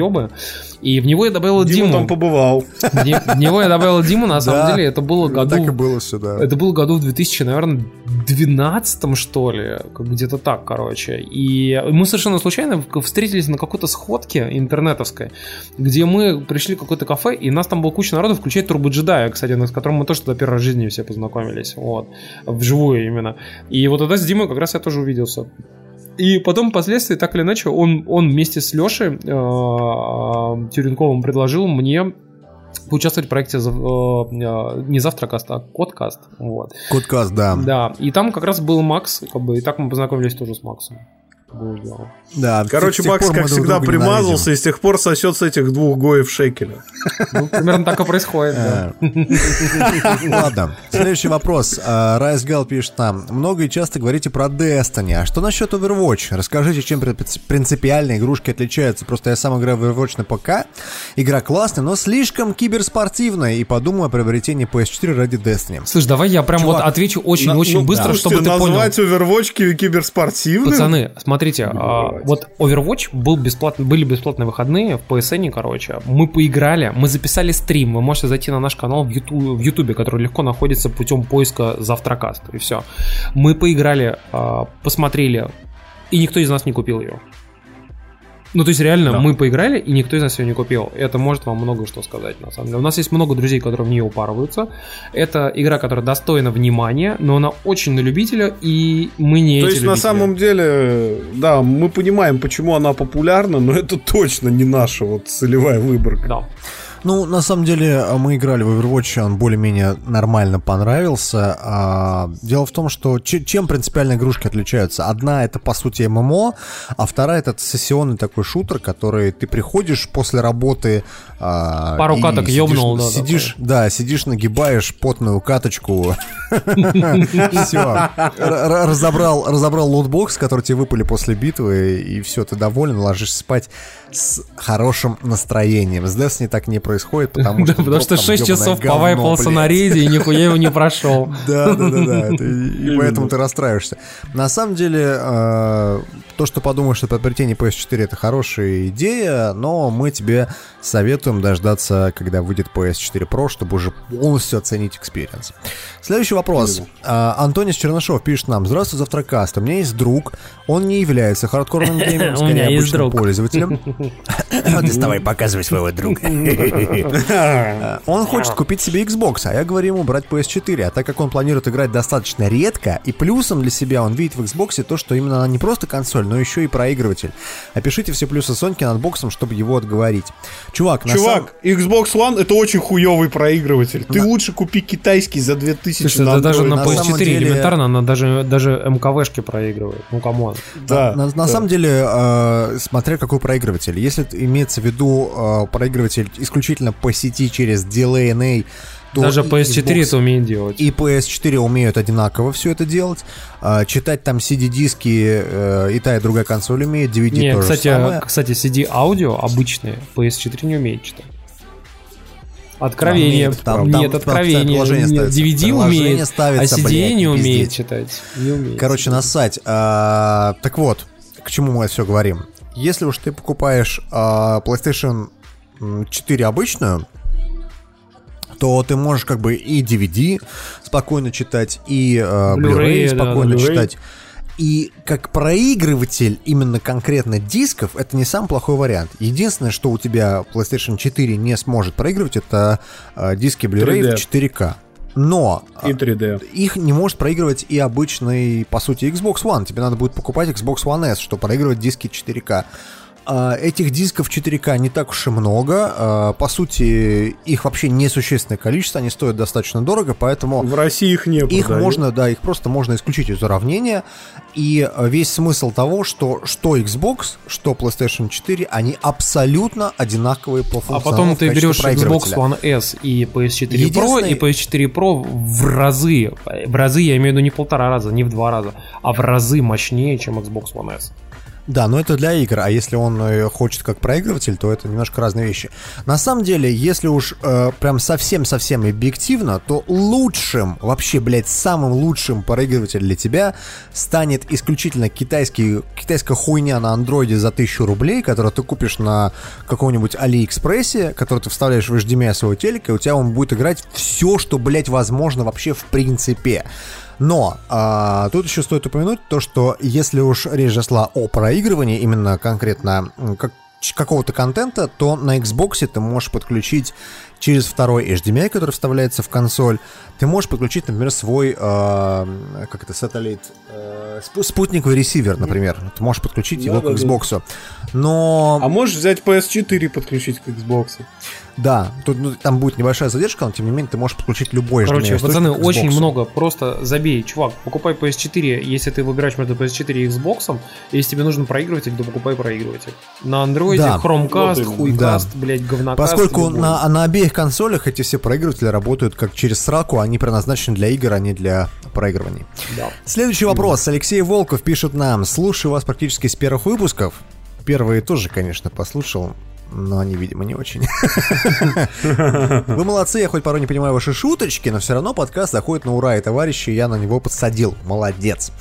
S5: И в него я добавил
S6: Дима
S5: Диму.
S6: там побывал.
S5: В не- в него я добавил Диму, на самом
S4: Да.
S5: деле, это было году...
S4: Так и было все, да.
S5: Это было году в 2000, наверное, 12 что ли, где-то так, короче. И мы совершенно случайно встретились на какой-то сходке интернетовской, где мы пришли в какое-то кафе, и нас там было куча народу, включая Турбо Джедая, кстати, с которым мы тоже тогда в жизни все познакомились, вот, вживую именно. И вот тогда с Димой как раз я тоже увиделся. И потом, впоследствии, так или иначе, он, он вместе с Лешей э, Тюренковым предложил мне поучаствовать в проекте зав- э, не Завтракаст, а Кодкаст. Вот.
S4: Кодкаст, да.
S5: Да, и там как раз был Макс, как бы, и так мы познакомились тоже с Максом. Сделано.
S4: Да,
S6: Короче, Макс, как всегда, примазался и с тех пор сосет с этих двух гоев шекеля.
S5: Ну, примерно так и происходит, да.
S4: Ладно, следующий вопрос. А, Райс Гал пишет нам. Много и часто говорите про Destiny. А что насчет Overwatch? Расскажите, чем принци- принципиально игрушки отличаются. Просто я сам играю в Overwatch на ПК. Игра классная, но слишком киберспортивная. И подумаю о приобретении PS4 ради Destiny.
S5: Слушай, давай я прям вот отвечу очень-очень
S6: Ну,
S5: быстро,
S6: слушайте,
S5: чтобы ты понял.
S6: назвать Overwatch ки- киберспортивным?
S5: Пацаны, смотрите, а, вот Overwatch был бесплатный, были бесплатные выходные в PSN, короче. Мы поиграли, мы записали стрим. Вы можете зайти на наш канал в Ютубе, в Ютубе который легко находится путем поиска Завтракаст. И все. Мы поиграли, а, посмотрели, и никто из нас не купил ее. Ну, то есть, реально, мы поиграли, и никто из нас ее не купил. Это может вам много что сказать, на самом деле. У нас есть много друзей, которые в нее упарываются. Это игра, которая достойна внимания, но она очень на любителя, и мы не
S6: То есть, на
S5: любители.
S6: самом деле, да, мы понимаем, почему она популярна, но это точно не наша вот целевая выборка.
S5: Да.
S4: Ну, на самом деле, мы играли в Overwatch, он более-менее нормально понравился. А, дело в том, что че- чем принципиально игрушки отличаются? Одна это, по сути, ММО, а вторая это сессионный такой шутер, который ты приходишь после работы... а,
S5: Пару каток
S4: сидишь-
S5: ёбнул, да,
S4: Сидишь, да, сидишь, нагибаешь потную каточку. Все. Разобрал, разобрал лутбокс, который тебе выпали после битвы, и все, ты доволен, ложишься спать с хорошим настроением. С Destiny так не происходит, потому
S5: Да,
S4: что...
S5: потому что
S4: там
S5: 6
S4: ёбаное
S5: часов повайпался на рейде и нихуя его не прошел.
S4: Да, да, да, да. И поэтому ты расстраиваешься. На самом деле, э, то, что подумаешь, что приобретение PS4 это хорошая идея, но мы тебе советуем дождаться, когда выйдет PS4 Pro, чтобы уже полностью оценить experience. Следующий вопрос. А, Антонис Чернышов пишет нам. Здравствуй, Завтракаст. У меня есть друг. Он не является хардкорным геймером, скорее обычным пользователем. Доставай, показывай своего друга. Он хочет купить себе Xbox, а я говорю ему брать PS4. А так как он планирует играть достаточно редко, и плюсом для себя он видит в Xbox то, что именно она не просто консоль, но еще и проигрыватель. Опишите все плюсы Соньки над боксом, чтобы его отговорить. Чувак, на
S6: Чувак, Xbox One это очень хуёвый проигрыватель. Ты лучше купи китайский за 2000
S5: Слушай,
S6: на
S5: да даже на
S4: На самом
S5: PS4
S4: деле-
S5: элементарно, она даже, даже MKV шки проигрывает. Ну, come on.
S6: Да,
S4: На, на
S6: да.
S4: самом деле, э, смотря какой проигрыватель. Если имеется в виду э, проигрыватель исключительно по сети через DLNA, то
S5: Даже
S4: и
S5: PS4
S4: Xbox
S5: это умеет делать.
S4: и PS4 умеют одинаково все это делать. А, читать там CD-диски э, и та, и другая консоль умеет, DVD
S5: Не,
S4: тоже
S5: кстати,
S4: самое.
S5: кстати, CD-аудио обычные PS4 не умеет читать. Откровение.
S4: умеет, там-
S5: Нет,
S4: там- там
S5: откровение.
S4: приложение
S5: Нет. DVD
S4: Приложение
S5: умеет,
S4: ставится,
S5: а CD
S4: блядь,
S5: не умеет
S4: пиздеть.
S5: читать. Не умеет.
S4: Короче, нассать. А, так вот, к чему мы это все говорим. Если уж ты покупаешь а, PlayStation м, 4 обычную, то ты можешь как бы и DVD спокойно читать, и э,
S5: Blu-ray,
S4: Blu-ray спокойно
S5: да, Blu-ray.
S4: читать. И как проигрыватель именно конкретно дисков, это не самый плохой вариант. Единственное, что у тебя PlayStation 4 не сможет проигрывать, это э, диски Blu-ray
S6: 3D.
S4: в 4К. Но
S6: И 3D.
S4: их не может проигрывать и обычный, по сути, Xbox One. Тебе надо будет покупать Xbox One S, чтобы проигрывать диски 4К. А, Этих дисков 4К не так уж и много. А, По сути, их вообще несущественное количество, они стоят достаточно дорого, поэтому
S6: В России их не
S4: их можно, да, их просто можно исключить из уравнения. И э, весь смысл того, что что Xbox, что PlayStation 4, они абсолютно одинаковые по
S5: А
S4: функционалу
S5: потом
S4: в
S5: ты берешь Xbox. One S и PS4 Pro, и PS4 Pro в разы, в разы, я имею в виду не полтора раза, не в два раза, а в разы мощнее, чем Xbox One S.
S4: Да, но это для игр, а если он э, хочет как проигрыватель, то это немножко разные вещи. На самом деле, если уж э, прям совсем-совсем объективно, то лучшим, вообще, блядь, самым лучшим проигрывателем для тебя станет исключительно китайский, китайская хуйня на андроиде за 1000 рублей, которую ты купишь на каком-нибудь Алиэкспрессе, который ты вставляешь в HDMI своего телека, и у тебя он будет играть все, что, блядь, возможно вообще в принципе. Но а, тут еще стоит упомянуть то, что если уж речь зашла о проигрывании, именно конкретно как, какого-то контента, то на Xbox ты можешь подключить через второй HDMI, который вставляется в консоль, ты можешь подключить, например, свой, а, как это, сателлит, э, спу- спутниковый ресивер, например. Ты можешь подключить его к
S6: Да-да-да.
S4: Xbox. Но...
S6: А можешь взять PS4 и подключить к Xbox?
S4: Да, тут ну, там будет небольшая задержка, но тем не менее ты можешь подключить любой
S5: Короче, пацаны, очень много. Просто забей, чувак, покупай PS4, если ты выбираешь между PS4 и Xbox. Если тебе нужен проигрыватель, то покупай проигрыватель. На андроиде,
S4: Да.
S5: Chromecast,
S6: Вот
S5: хуйкаст, блядь, говнокаст.
S4: Поскольку
S5: любой.
S4: на, на обеих консолях эти все проигрыватели работают как через сраку, они предназначены для игр, а не для проигрываний.
S5: Да.
S4: Следующий вопрос. Алексей Волков пишет нам. Слушаю вас практически с первых выпусков. Первые тоже, конечно, послушал, но они, видимо, не очень. Вы молодцы, я хоть порой не понимаю ваши шуточки, но все равно подкаст заходит на ура, и товарищи, я на него подсадил. Молодец.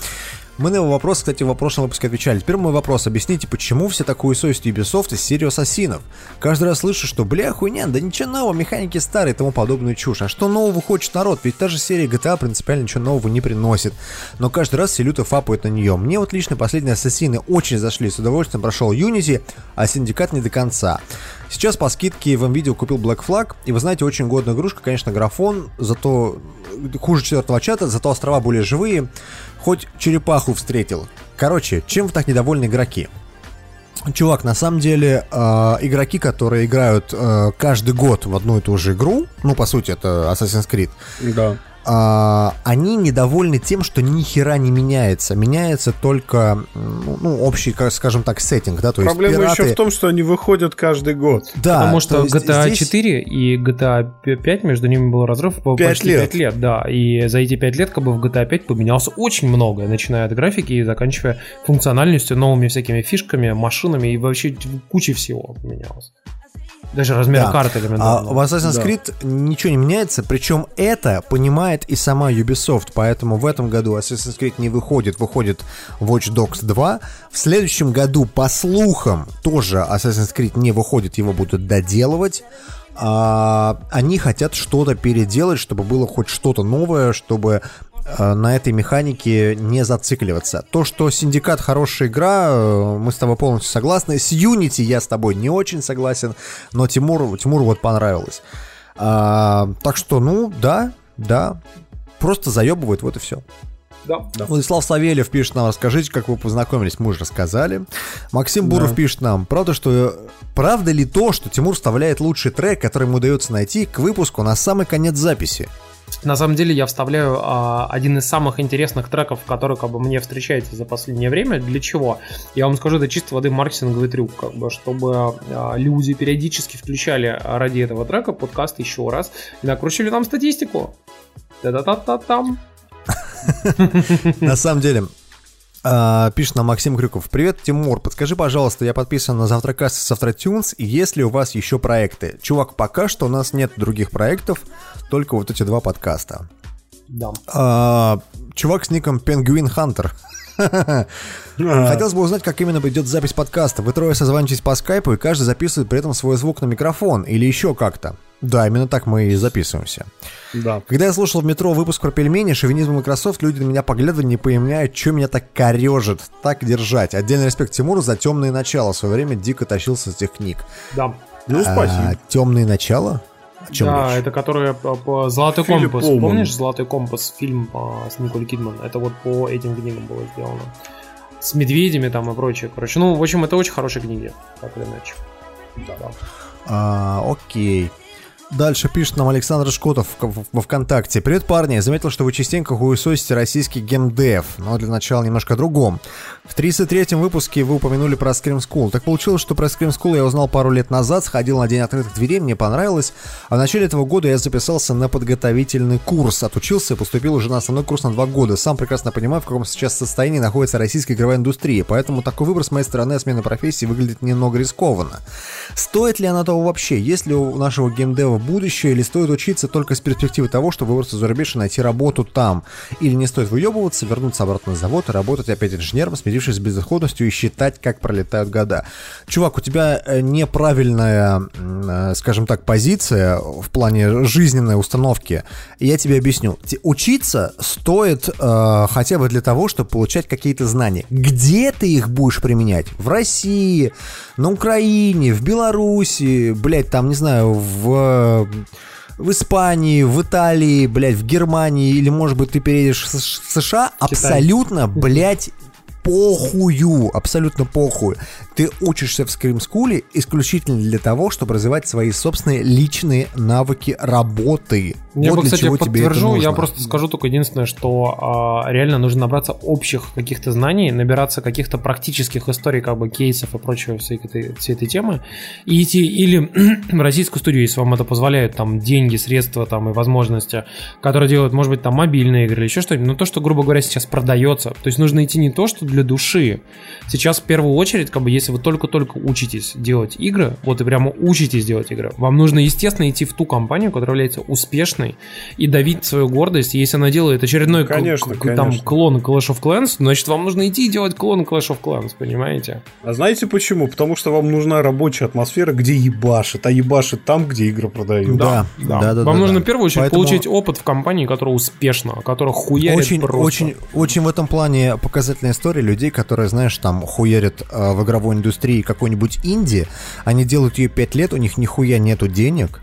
S4: Мы на его вопрос, кстати, в прошлом выпуске отвечали. Теперь мой вопрос. Объясните, почему все такую совесть Ubisoft из серии Ассасинов? Каждый раз слышу, что бля, хуйня, да ничего нового, механики старые и тому подобную чушь. А что нового хочет народ? Ведь та же серия GTA принципиально ничего нового не приносит. Но каждый раз все люто фапают на нее. Мне вот лично последние Ассасины очень зашли. С удовольствием прошел Unity, а Синдикат не до конца. Сейчас по скидке в видео купил Black Flag, и вы знаете, очень годная игрушка, конечно, графон, зато хуже четвертого Анчарта, зато острова более живые, хоть черепаху встретил. Короче, чем вы так недовольны игроки? Чувак, на самом деле, э, игроки, которые играют э, каждый год в одну и ту же игру, ну, по сути, это Assassin's Creed,
S6: Да.
S4: А, они недовольны тем, что ни хера не меняется. Меняется только, ну, ну, общий, скажем так, сеттинг, да, то есть
S6: Проблема
S4: пираты...
S6: еще в том, что они выходят каждый год.
S4: Да,
S5: Потому
S4: то
S5: что
S4: есть
S5: GTA
S4: здесь-
S5: 4 и GTA 5 между ними был разрыв по
S6: Пять
S5: почти
S6: лет.
S5: 5 лет, да. И за эти 5 лет как бы в GTA 5 поменялось очень многое, начиная от графики и заканчивая функциональностью, новыми всякими фишками, машинами и вообще кучей всего поменялось. Даже размер
S4: Да.
S5: карты
S4: А в Assassin's
S6: Да.
S4: Creed ничего не меняется, причем это понимает и сама Ubisoft, поэтому в этом году Assassin's Creed не выходит, выходит Watch Dogs 2. В следующем году, по слухам, тоже Assassin's Creed не выходит, его будут доделывать. А, они хотят что-то переделать, чтобы было хоть что-то новое, чтобы на этой механике не зацикливаться. То, что Синдикат хорошая игра, э, мы с тобой полностью согласны. С Unity я с тобой не очень согласен, но Тимуру, Тимуру вот понравилось. А, так что, ну, да, да, просто заебывают, вот и все.
S5: Да.
S4: Владислав Савельев пишет нам, расскажите, как вы познакомились, мы уже рассказали. Максим Буров пишет нам, правда, что правда ли то, что Тимур вставляет лучший трек, который ему удается найти к выпуску на самый конец записи?
S5: На самом деле я вставляю а, один из самых интересных треков, который как бы мне встречается за последнее время. Для чего? Я вам скажу, это чисто воды маркетинговый трюк, как бы, чтобы а, люди периодически включали ради этого трека подкаст еще раз и накручивали нам статистику. Да-да-да-да-там.
S4: На самом деле, пишет нам Максим Крюков. Привет, Тимур, подскажи, пожалуйста, я подписан на Завтракаст с Завтратюнс, и есть ли у вас еще проекты? Чувак, пока что у нас нет других проектов, только вот эти два подкаста.
S5: Да.
S4: А, чувак с ником Пенгвин Хантер. Хотелось бы узнать, как именно идет запись подкаста. Вы трое созваниваетесь по скайпу, и каждый записывает при этом свой звук на микрофон или еще как-то. Да, именно так мы и записываемся.
S6: Да.
S4: Когда я слушал в метро выпуск про пельмени, шовинизм Microsoft, люди на меня поглядывали, не понимая, что меня так корежит, так держать. Отдельный респект Тимуру за темные начала. В свое время дико тащился с этих книг.
S5: Да.
S6: Ну, спасибо.
S4: темные начала? О чем
S5: да,
S4: речь?
S5: это которая по, по Золотой
S6: Филипп
S5: компас.
S6: Пулман.
S5: Помнишь Золотой компас, фильм а, с Николь Кидман? Это вот по этим книгам было сделано. С медведями там и прочее. Короче, ну, в общем, это очень хорошие книги, так или иначе. Да.
S4: А, окей. Дальше пишет нам Александр Шкотов во ВКонтакте. Привет, парни. Заметил, что вы частенько хуесосите российский геймдев, но для начала немножко о другом. В 33-м выпуске вы упомянули про Scream School. Так получилось, что про Scream School я узнал пару лет назад, сходил на день открытых дверей, мне понравилось. А в начале этого года я записался на подготовительный курс. Отучился и поступил уже на основной курс на два года. Сам прекрасно понимаю, в каком сейчас состоянии находится российская игровая индустрия, поэтому такой выбор с моей стороны о смене профессии выглядит немного рискованно. Стоит ли оно того вообще? Есть ли у нашего геймдева будущее, или стоит учиться только с перспективы того, чтобы выбраться за рубеж и найти работу там? Или не стоит выебываться, вернуться обратно на завод и работать опять инженером, смирившись с безысходностью и считать, как пролетают года? Чувак, у тебя э, неправильная, э, скажем так, позиция в плане жизненной установки. Я тебе объясню. Учиться стоит э, хотя бы для того, чтобы получать какие-то знания. Где ты их будешь применять? В России, на Украине, в Беларуси, блядь, там, не знаю, в в Испании, в Италии, блядь, в Германии, или, может быть, ты переедешь в США, абсолютно, блядь, похую, абсолютно похую. Ты учишься в School исключительно для того, чтобы развивать свои собственные личные навыки работы.
S5: Я
S4: вот
S5: бы, кстати, подтвержу, я просто скажу только единственное, что а, реально нужно набраться общих каких-то знаний, набираться каких-то практических историй, как бы кейсов и прочего всей этой, всей этой темы, и идти или в российскую студию, если вам это позволяют, там, деньги, средства там и возможности, которые делают, может быть, там, мобильные игры или еще что-нибудь, но то, что, грубо говоря, сейчас продается. То есть нужно идти не то, что для души. Сейчас в первую очередь, как бы, если вы только-только учитесь делать игры, вот и прямо учитесь делать игры, вам нужно, естественно, идти в ту компанию, которая является успешной, и давить свою гордость. Если она делает очередной к-
S6: Конечно,
S5: к- там
S6: конечно.
S5: клон Clash of Clans, значит, вам нужно идти и делать клон Clash of Clans, понимаете?
S6: А знаете почему? Потому что вам нужна рабочая атмосфера, где ебашит, а ебашит там, где игры продают.
S4: Да, да, да. да,
S5: Вам
S4: да.
S5: нужно в первую очередь
S4: Поэтому-
S5: получить опыт в компании, которая успешна, которая хуярит
S4: Очень,
S5: просто.
S4: очень, очень в этом плане показательная история людей, которые, знаешь, там хуярят э, в игровой индустрии какой-нибудь инди, они делают ее 5 лет, у них нихуя нету денег,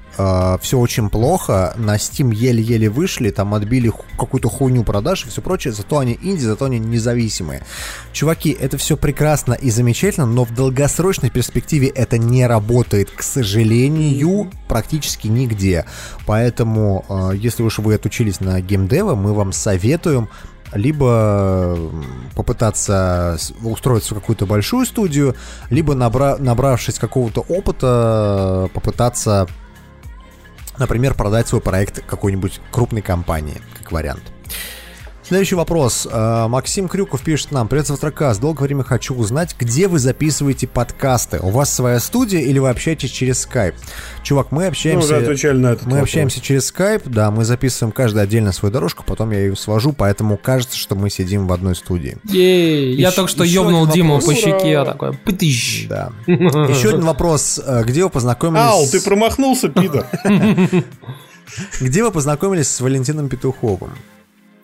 S4: все очень плохо, на Steam еле-еле вышли, там отбили какую-то хуйню продаж и все прочее, зато они инди, зато они независимые. Чуваки, это все прекрасно и замечательно, но в долгосрочной перспективе это не работает, к сожалению, практически нигде. Поэтому, э, если уж вы отучились на геймдева, мы вам советуем либо попытаться устроиться в какую-то большую студию, либо набра- набравшись какого-то опыта, попытаться, например, продать свой проект какой-нибудь крупной компании, как вариант. Следующий вопрос. Э, Максим Крюков пишет нам. Привет, Завтракас. Долгое время хочу узнать, где вы записываете подкасты. У вас своя студия или вы общаетесь через Skype? Чувак, мы
S6: Мы
S4: общаемся...
S6: уже отвечали на этот
S4: Мы
S6: вопрос.
S4: общаемся через Skype, да, мы записываем каждый отдельно свою дорожку, потом я ее свожу, поэтому кажется, что мы сидим в одной студии.
S5: Ей, я только что ёбнул Диму по щеке, такой, пытыщ.
S4: Да. Еще один вопрос. Э, Где вы познакомились...
S6: Ау, ты промахнулся, пидор.
S4: Где вы познакомились с Валентином Петуховым?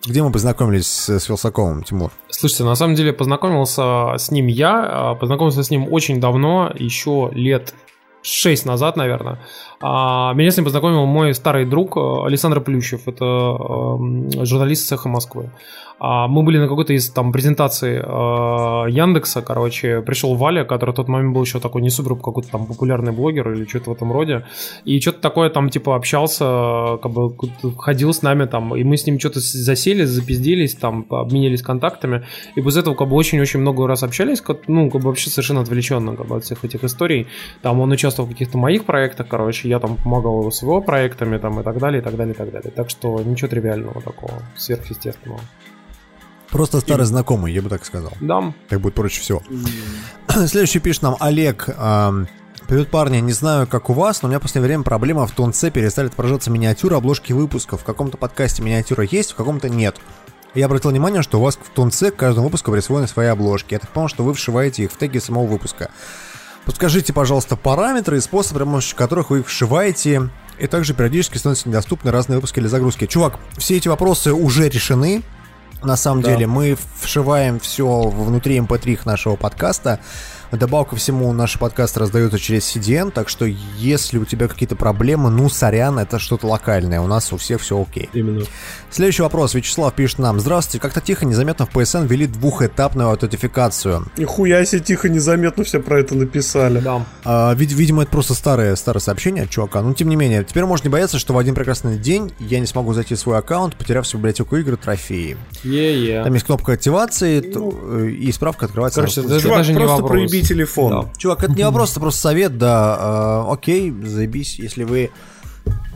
S4: Где мы познакомились с, с Вилсаковым, Тимур?
S5: Слушайте, на самом деле познакомился с ним я, а, познакомился с ним очень давно, еще лет 6 назад, наверное. А, Меня с ним познакомил мой старый друг э, Александр Плющев, это эм, журналист цеха Москвы. А, Мы были на какой-то из там презентаций э, Яндекса, короче, пришел Валя, который в тот момент был еще такой не супер какой-то там популярный блогер или что-то в этом роде, и что-то такое там типа общался, как бы ходил с нами там, и мы с ним что-то засели, запизделись, там обменялись контактами, и после этого как бы очень-очень много раз общались, как- ну, как бы вообще совершенно отвлеченно как бы, от всех этих историй. Там он участвовал в каких-то моих проектах, короче, я там помогал его с его проектами, там, и так далее, и так далее, и так далее. Так что ничего тривиального такого, сверхъестественного.
S4: Просто старый знакомый, я бы так сказал.
S5: Да,
S4: Так будет проще всего. Следующий пишет нам Олег. эм, Привет, парни. Не знаю, как у вас, но у меня в последнее время проблема в тонце. Перестали отображаться миниатюры обложки выпусков. В каком-то подкасте миниатюра есть, в каком-то нет. Я обратил внимание, что у вас в тонце к каждому выпуску присвоены свои обложки. Я так понял, что вы вшиваете их в теги самого выпуска. Подскажите, пожалуйста, параметры и способы, при помощи которых вы их вшиваете. И также периодически становятся недоступны разные выпуски или загрузки. Чувак, все эти вопросы уже решены. На самом
S6: Да.
S4: деле мы вшиваем все внутри mp3 нашего подкаста. Добавок ко всему, наши подкасты раздаются через CDN, так что если у тебя какие-то проблемы, ну, сорян, это что-то локальное. У нас у всех все окей.
S6: Именно.
S4: Следующий вопрос. Вячеслав пишет нам. Здравствуйте. Как-то тихо, незаметно в PSN ввели двухэтапную аутентификацию.
S6: Нихуя себе тихо, незаметно все про это написали.
S5: да.
S4: А, вид- видимо, это просто старое, старое сообщение от чувака. Но тем не менее, теперь можно не бояться, что в один прекрасный день я не смогу зайти в свой аккаунт, потеряв всю библиотеку игр трофеи.
S5: Е-е.
S4: Там есть кнопка активации т- э, и справка открывается.
S5: Короче,
S4: на
S5: это
S6: Чувак,
S5: даже не
S6: просто
S5: вопрос.
S6: проеби телефон.
S5: Да.
S4: Чувак, это не вопрос, это просто совет, да. э, окей, заебись. Если вы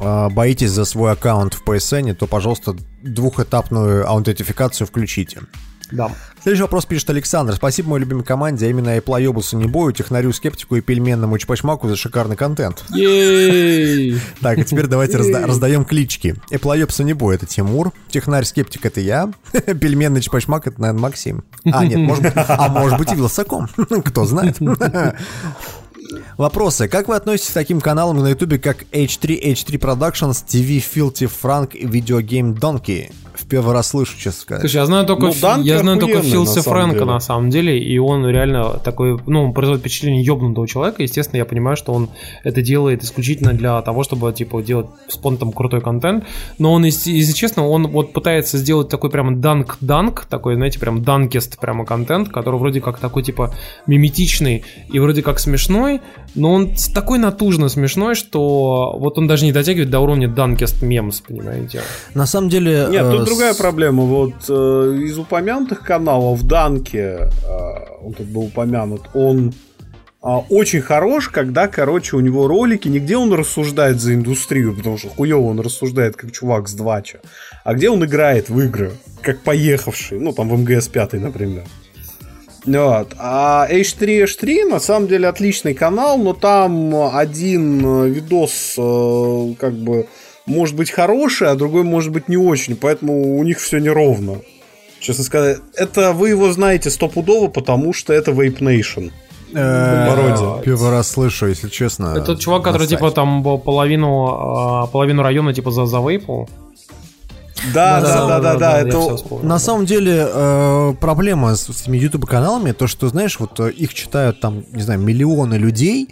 S4: э, боитесь за свой аккаунт в PSN, то, пожалуйста, двухэтапную аутентификацию включите.
S5: Да.
S4: Следующий вопрос пишет Александр. Спасибо моей любимой команде, а именно Эплоебусу не бою, технарю, скептику и пельменному чпачмаку за шикарный контент. Так, а теперь давайте разда- раздаем клички. Эплоебсу не бой, это Тимур. Технарь скептик это я. Пельменный чпачмак это, наверное, Максим. А, нет, может быть, а может быть и Вилсаком. Кто знает. Вопросы. Как вы относитесь к таким каналам на ютубе, как H3, H3 Productions, TV Filthy Frank и Video Game Donkey? В первый раз слышу, честно сказать.
S5: Слушай, я знаю только,
S6: Ну, Данки
S5: я знаю только Филса
S6: на самом
S5: Фрэнка
S6: деле.
S5: на самом деле, и он реально такой, ну, он производит впечатление ёбнутого человека. Естественно, я понимаю, что он это делает исключительно для того, чтобы, типа, делать с понтом крутой контент. Но он, если, честно, он вот пытается сделать такой прямо данк-данк, такой, знаете, прям данкест прямо контент, который вроде как такой, типа, миметичный и вроде как смешной, но он с- такой натужно смешной, что вот он даже не дотягивает до уровня данкест мемс, понимаете?
S4: На самом деле...
S6: Нет,
S4: э,
S6: тут
S4: с-
S6: другая проблема. Вот э, из упомянутых каналов Данки, э, он тут был упомянут, он а, очень хорош, когда, короче, у него ролики, не где он рассуждает за индустрию, потому что хуево он рассуждает как чувак с двача, а где он играет в игры, как поехавший, ну, там в МГС 5, например. Вот. А H3H3 на самом деле отличный канал, но там один э, видос э, как бы может быть хороший, а другой может быть не очень, поэтому у них все неровно. Честно сказать, это вы его знаете стопудово, потому что это Vape Nation.
S4: э,
S6: Пародия.
S4: Первый раз слышу, если честно.
S5: Это чувак, который типа там половину, а, половину района типа за завейпал.
S6: Да, да, да, да, да, это.
S4: На самом деле э, проблема с, с этими YouTube-каналами, то, что, знаешь, вот э, их читают там, не знаю, миллионы людей,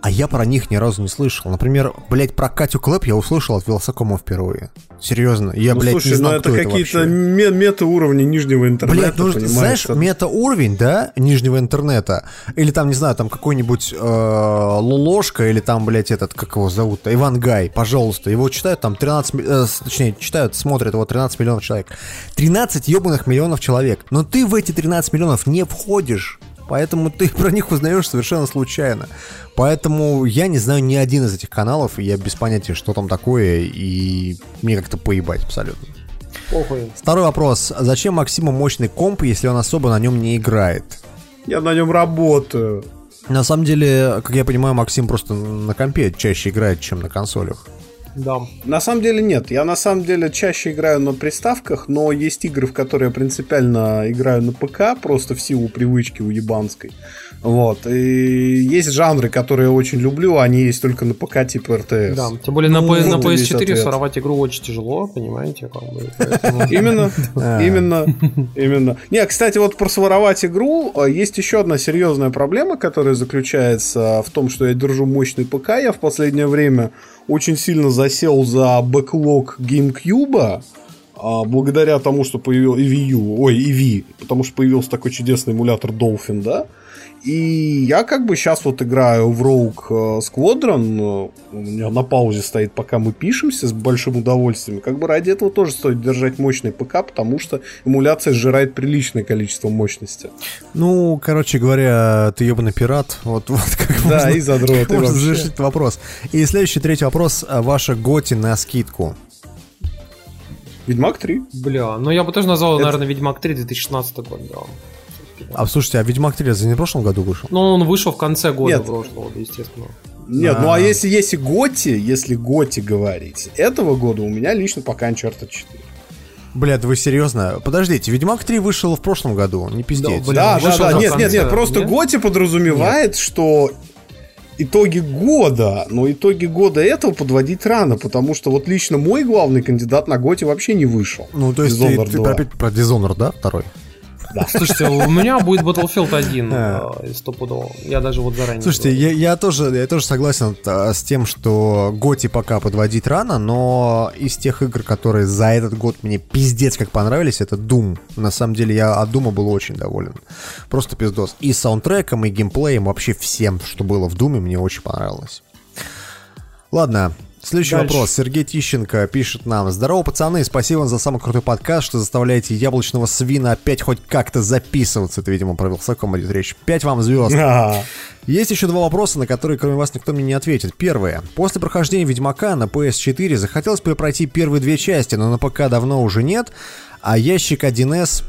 S4: а я про них ни разу не слышал. Например, блядь, про Катю Клэп я услышал от Велосакома впервые. Серьезно, я,
S6: Ну,
S4: блядь,
S6: слушай,
S4: не знал,
S6: ну это какие-то мета-уровни нижнего интернета,
S4: Блядь, ну знаешь,
S6: Это-
S4: мета-уровень, да, нижнего интернета, или там, не знаю, там какой-нибудь э, Лолошка, или там, блядь, этот, как его зовут, Иван Гай, пожалуйста, его читают там 13, ми- э, точнее, читают, смотрят его 13 миллионов человек. 13 ебаных миллионов человек, но ты в эти 13 миллионов не входишь. Поэтому ты про них узнаешь совершенно случайно. Поэтому я не знаю ни один из этих каналов, и я без понятия, что там такое, и мне как-то поебать абсолютно.
S5: Похуй.
S4: Второй вопрос. Зачем Максиму мощный комп, если он особо на нем не играет?
S6: Я на нем работаю.
S4: На самом деле, как я понимаю, Максим просто на компе чаще играет, чем на консолях.
S5: Да.
S6: На самом деле нет. Я на самом деле чаще играю на приставках, но есть игры, в которые я принципиально играю на ПК, просто в силу привычки уебанской. Вот. И есть жанры, которые я очень люблю, они есть только на ПК типа РТС.
S5: Да, тем более на,
S6: Ну,
S5: PS на
S6: вот и весь
S5: PS4
S6: ответ.
S5: своровать игру очень тяжело, понимаете, как бы. поэтому-
S6: Именно,
S4: А.
S6: именно, именно. Не, кстати, вот про своровать игру а, есть еще одна серьезная проблема, которая заключается в том, что я держу мощный ПК. Я в последнее время очень сильно засел за бэклог GameCube, а, благодаря тому, что появил и Wii U, ой, и Wii, потому что появился такой чудесный эмулятор Dolphin, да. И я как бы сейчас вот играю в Rogue э, Squadron, э, у меня на паузе стоит, пока мы пишемся, с большим удовольствием. Как бы ради этого тоже стоит держать мощный ПК, потому что эмуляция сжирает приличное количество мощности.
S4: Ну, короче говоря, ты ебаный пират. Вот, вот как
S6: Да,
S4: можно,
S6: и задрот,
S4: как
S6: и
S4: можно завершить вопрос. И следующий, третий вопрос. А Ваша Готи на скидку.
S6: Ведьмак 3.
S5: Бля, ну я бы тоже назвал,
S6: Это-
S5: наверное, Ведьмак 3 2016 год, да.
S4: А слушайте, а Ведьмак 3 за не в прошлом году вышел?
S5: Ну, он вышел в конце года
S6: Нет.
S5: прошлого, да, естественно.
S6: Нет, ну
S4: А.
S6: если если Готи, если Готи говорить, этого года у меня лично пока Uncharted 4.
S4: Блядь, вы серьезно? Подождите, Ведьмак 3 вышел в прошлом году, не.
S5: Блин,
S6: да, да,
S5: вышел
S6: да,
S5: в
S6: нет, нет, нет, просто
S5: нет?
S6: Готи подразумевает, что итоги года, но итоги года этого подводить рано, потому что вот лично мой главный кандидат на Готи вообще не вышел.
S4: Ну, то есть ты,
S6: Dishonored
S4: ты
S6: 2.
S4: опять про Dishonored, да, второй?
S5: Слушайте, у меня будет Battlefield 1
S4: А.
S5: э, стопудово. Я даже вот заранее...
S4: Слушайте, я, я тоже, я тоже согласен а, с тем, что Готи пока подводить рано, но из тех игр, которые за этот год мне пиздец как понравились, это Doom. На самом деле я от Дума был очень доволен. Просто пиздос. И саундтреком, и геймплеем, вообще всем, что было в Думе, мне очень понравилось. Ладно, Следующий
S5: Дальше.
S4: вопрос. Сергей Тищенко пишет нам. Здорово, пацаны, спасибо вам за самый крутой подкаст, что заставляете яблочного свина опять хоть как-то записываться. Это, видимо, про Вилсаком идет речь. Пять вам звезд. Есть еще два вопроса, на которые, кроме вас, никто мне не ответит. Первое. После прохождения Ведьмака на PS4 захотелось перепройти первые две части, но на ПК давно уже нет, а ящик 1С...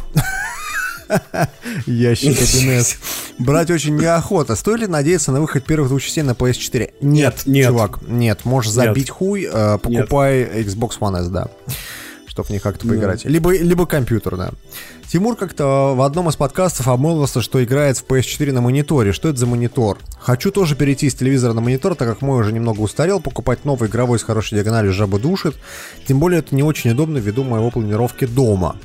S4: Ящик 1С. Брать очень неохота. Стоит ли надеяться на выход первых двух частей на PS4? Нет,
S6: Нет.
S4: чувак, нет. Можешь забить хуй, э, покупай Xbox One S, да. чтобы них как-то поиграть. Либо, либо компьютер, да. Тимур как-то в одном из подкастов обмолвился, что играет в PS4 на мониторе. Что это за монитор? Хочу тоже перейти с телевизора на монитор, так как мой уже немного устарел, покупать новый игровой с хорошей диагональю жаба душит. Тем более это не очень удобно ввиду моего планировки дома.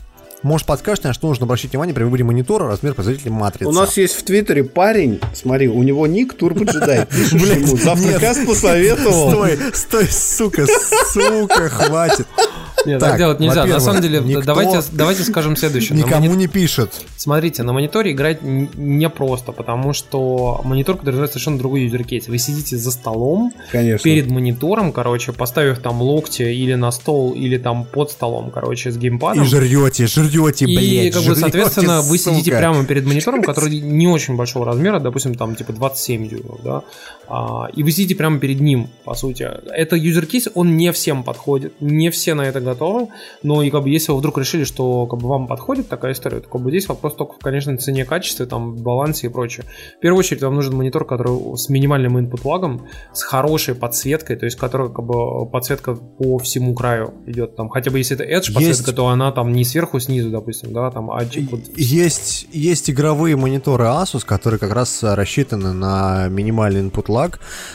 S4: Может, подскажете, на что нужно обращать внимание при выборе монитора, размер производителя матрицы?
S6: У нас есть в Твиттере парень, смотри, у него ник Турбо Джедай. Пишешь
S4: Блядь,
S6: ему, завтракаст посоветовал.
S4: Стой, стой, сука, сука, хватит.
S5: Нет,
S4: Так,
S5: так делать нельзя. На самом деле,
S4: никто
S5: давайте, давайте скажем следующее.
S4: Никому
S5: мони-
S4: не пишет.
S5: Смотрите, на мониторе играть непросто, потому что монитор подразумевает совершенно другой юзеркейс. Вы сидите за столом,
S6: Конечно.
S5: перед монитором, короче, поставив там локти или на стол, или там под столом, короче, с
S4: И
S5: геймпадом.
S4: жрете, жрете,
S5: И,
S4: блядь,
S5: как бы, соответственно, вы сидите
S4: сука.
S5: прямо перед монитором, который не очень большого размера, допустим, там, типа, 27 дюймов, да, и вы сидите прямо перед ним, по сути. Это юзер-кейс, он не всем подходит, не все на это готовы, но и, как бы, если вы вдруг решили, что, как бы, вам подходит такая история, то, как бы, здесь вопрос только, в, конечно, цене, качестве, там, балансе и прочее. В первую очередь, вам нужен монитор, который с минимальным input лагом, с хорошей подсветкой, то есть, который, как бы, подсветка по всему краю идет, там, хотя бы если это Edge подсветка,
S4: Есть-
S5: то она там не сверху, снизу, допустим, да, там, а вот
S4: Есть, есть игровые мониторы Asus, которые как раз а, рассчитаны на минимальный input lag,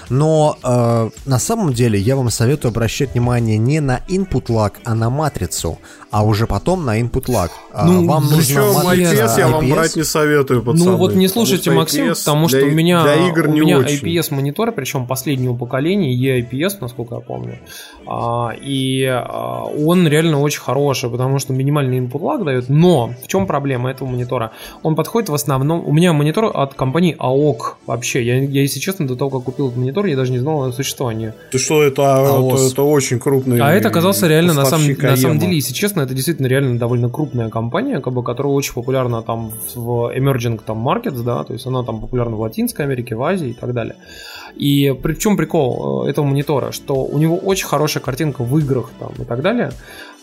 S4: но э, на самом деле я вам советую обращать внимание не на input lag, а на матрицу, а уже потом на input lag. А,
S5: Ну,
S4: вам
S6: Причем
S4: матрица
S6: IPS я вам
S4: IPS.
S6: брать не советую, пацаны.
S5: Ну вот не
S6: потому
S5: слушайте
S6: что
S5: Максим, потому что
S6: для-
S5: у меня,
S6: для игр
S5: у
S6: не
S5: меня
S6: очень.
S5: IPS монитор, причем последнего поколения, eIPS, насколько я помню. А, и а, он реально очень хороший, потому что минимальный input lag дает. Но в чем проблема этого монитора? Он подходит в основном... У меня монитор от компании AOC вообще. Я, я, если честно, до того, как купил этот монитор, я даже не знал о существовании.
S6: Ты что, это,
S4: AOS.
S6: это, это очень крупный
S5: А это оказался реально, на самом, на самом
S6: АЕМа.
S5: деле, если честно, это действительно реально довольно крупная компания, как бы, которая очень популярна там в emerging там markets, да, то есть она там популярна в Латинской Америке, в Азии и так далее. И при чем прикол э, этого монитора, что у него очень хорошая картинка в играх там и так далее,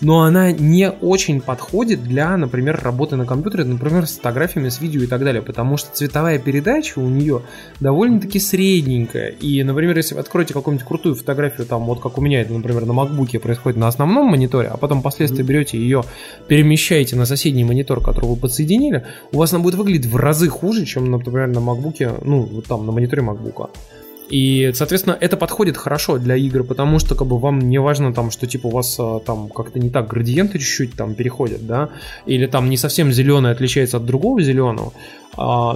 S5: но она не очень подходит для, например, работы на компьютере, например, с фотографиями, с видео и так далее, потому что цветовая передача у нее довольно-таки средненькая. И, например, если вы откроете какую-нибудь крутую фотографию, там, вот как у меня это, например, на MacBook происходит на основном мониторе, а потом впоследствии берете ее, перемещаете на соседний монитор, который вы подсоединили, у вас она будет выглядеть в разы хуже, чем, например, на MacBook, ну, вот там, на мониторе MacBook. И, соответственно, это подходит хорошо для игр, потому что как бы вам не важно там, что типа у вас а, там как-то не так градиенты чуть-чуть там переходят, да, или там не совсем зеленый отличается от другого зеленого,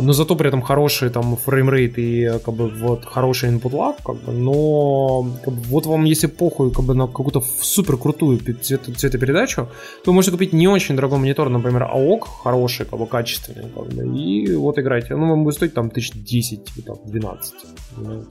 S5: но зато при этом хороший там фреймрейт и э, как бы вот хороший input lag, как бы, но как бы, вот вам если похуй как бы на какую-то супер крутую цвет, цветопередачу, то вы можете купить не очень дорогой монитор, например, AOC, хороший, как бы качественный, как бы, и вот играйте. Ну, вам будет стоить там тысяч 10, там, 12, понимаете.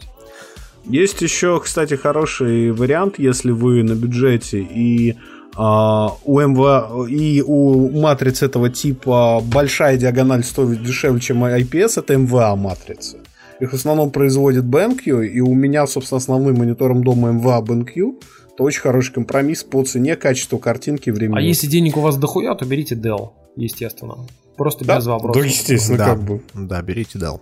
S6: Есть еще, кстати, хороший вариант, если вы на бюджете и а, у МВ и у матриц этого типа большая диагональ стоит дешевле, чем IPS, это МВА матрицы. Их в основном производит BenQ, и у меня, собственно, основным монитором дома МВА BenQ. Это очень хороший компромисс по цене, качеству картинки, времени.
S5: А если денег у вас дохуя, то берите Dell, естественно. Просто
S6: да?
S5: без вопросов.
S6: Да, естественно,
S4: да,
S6: как бы.
S4: да, берите дал.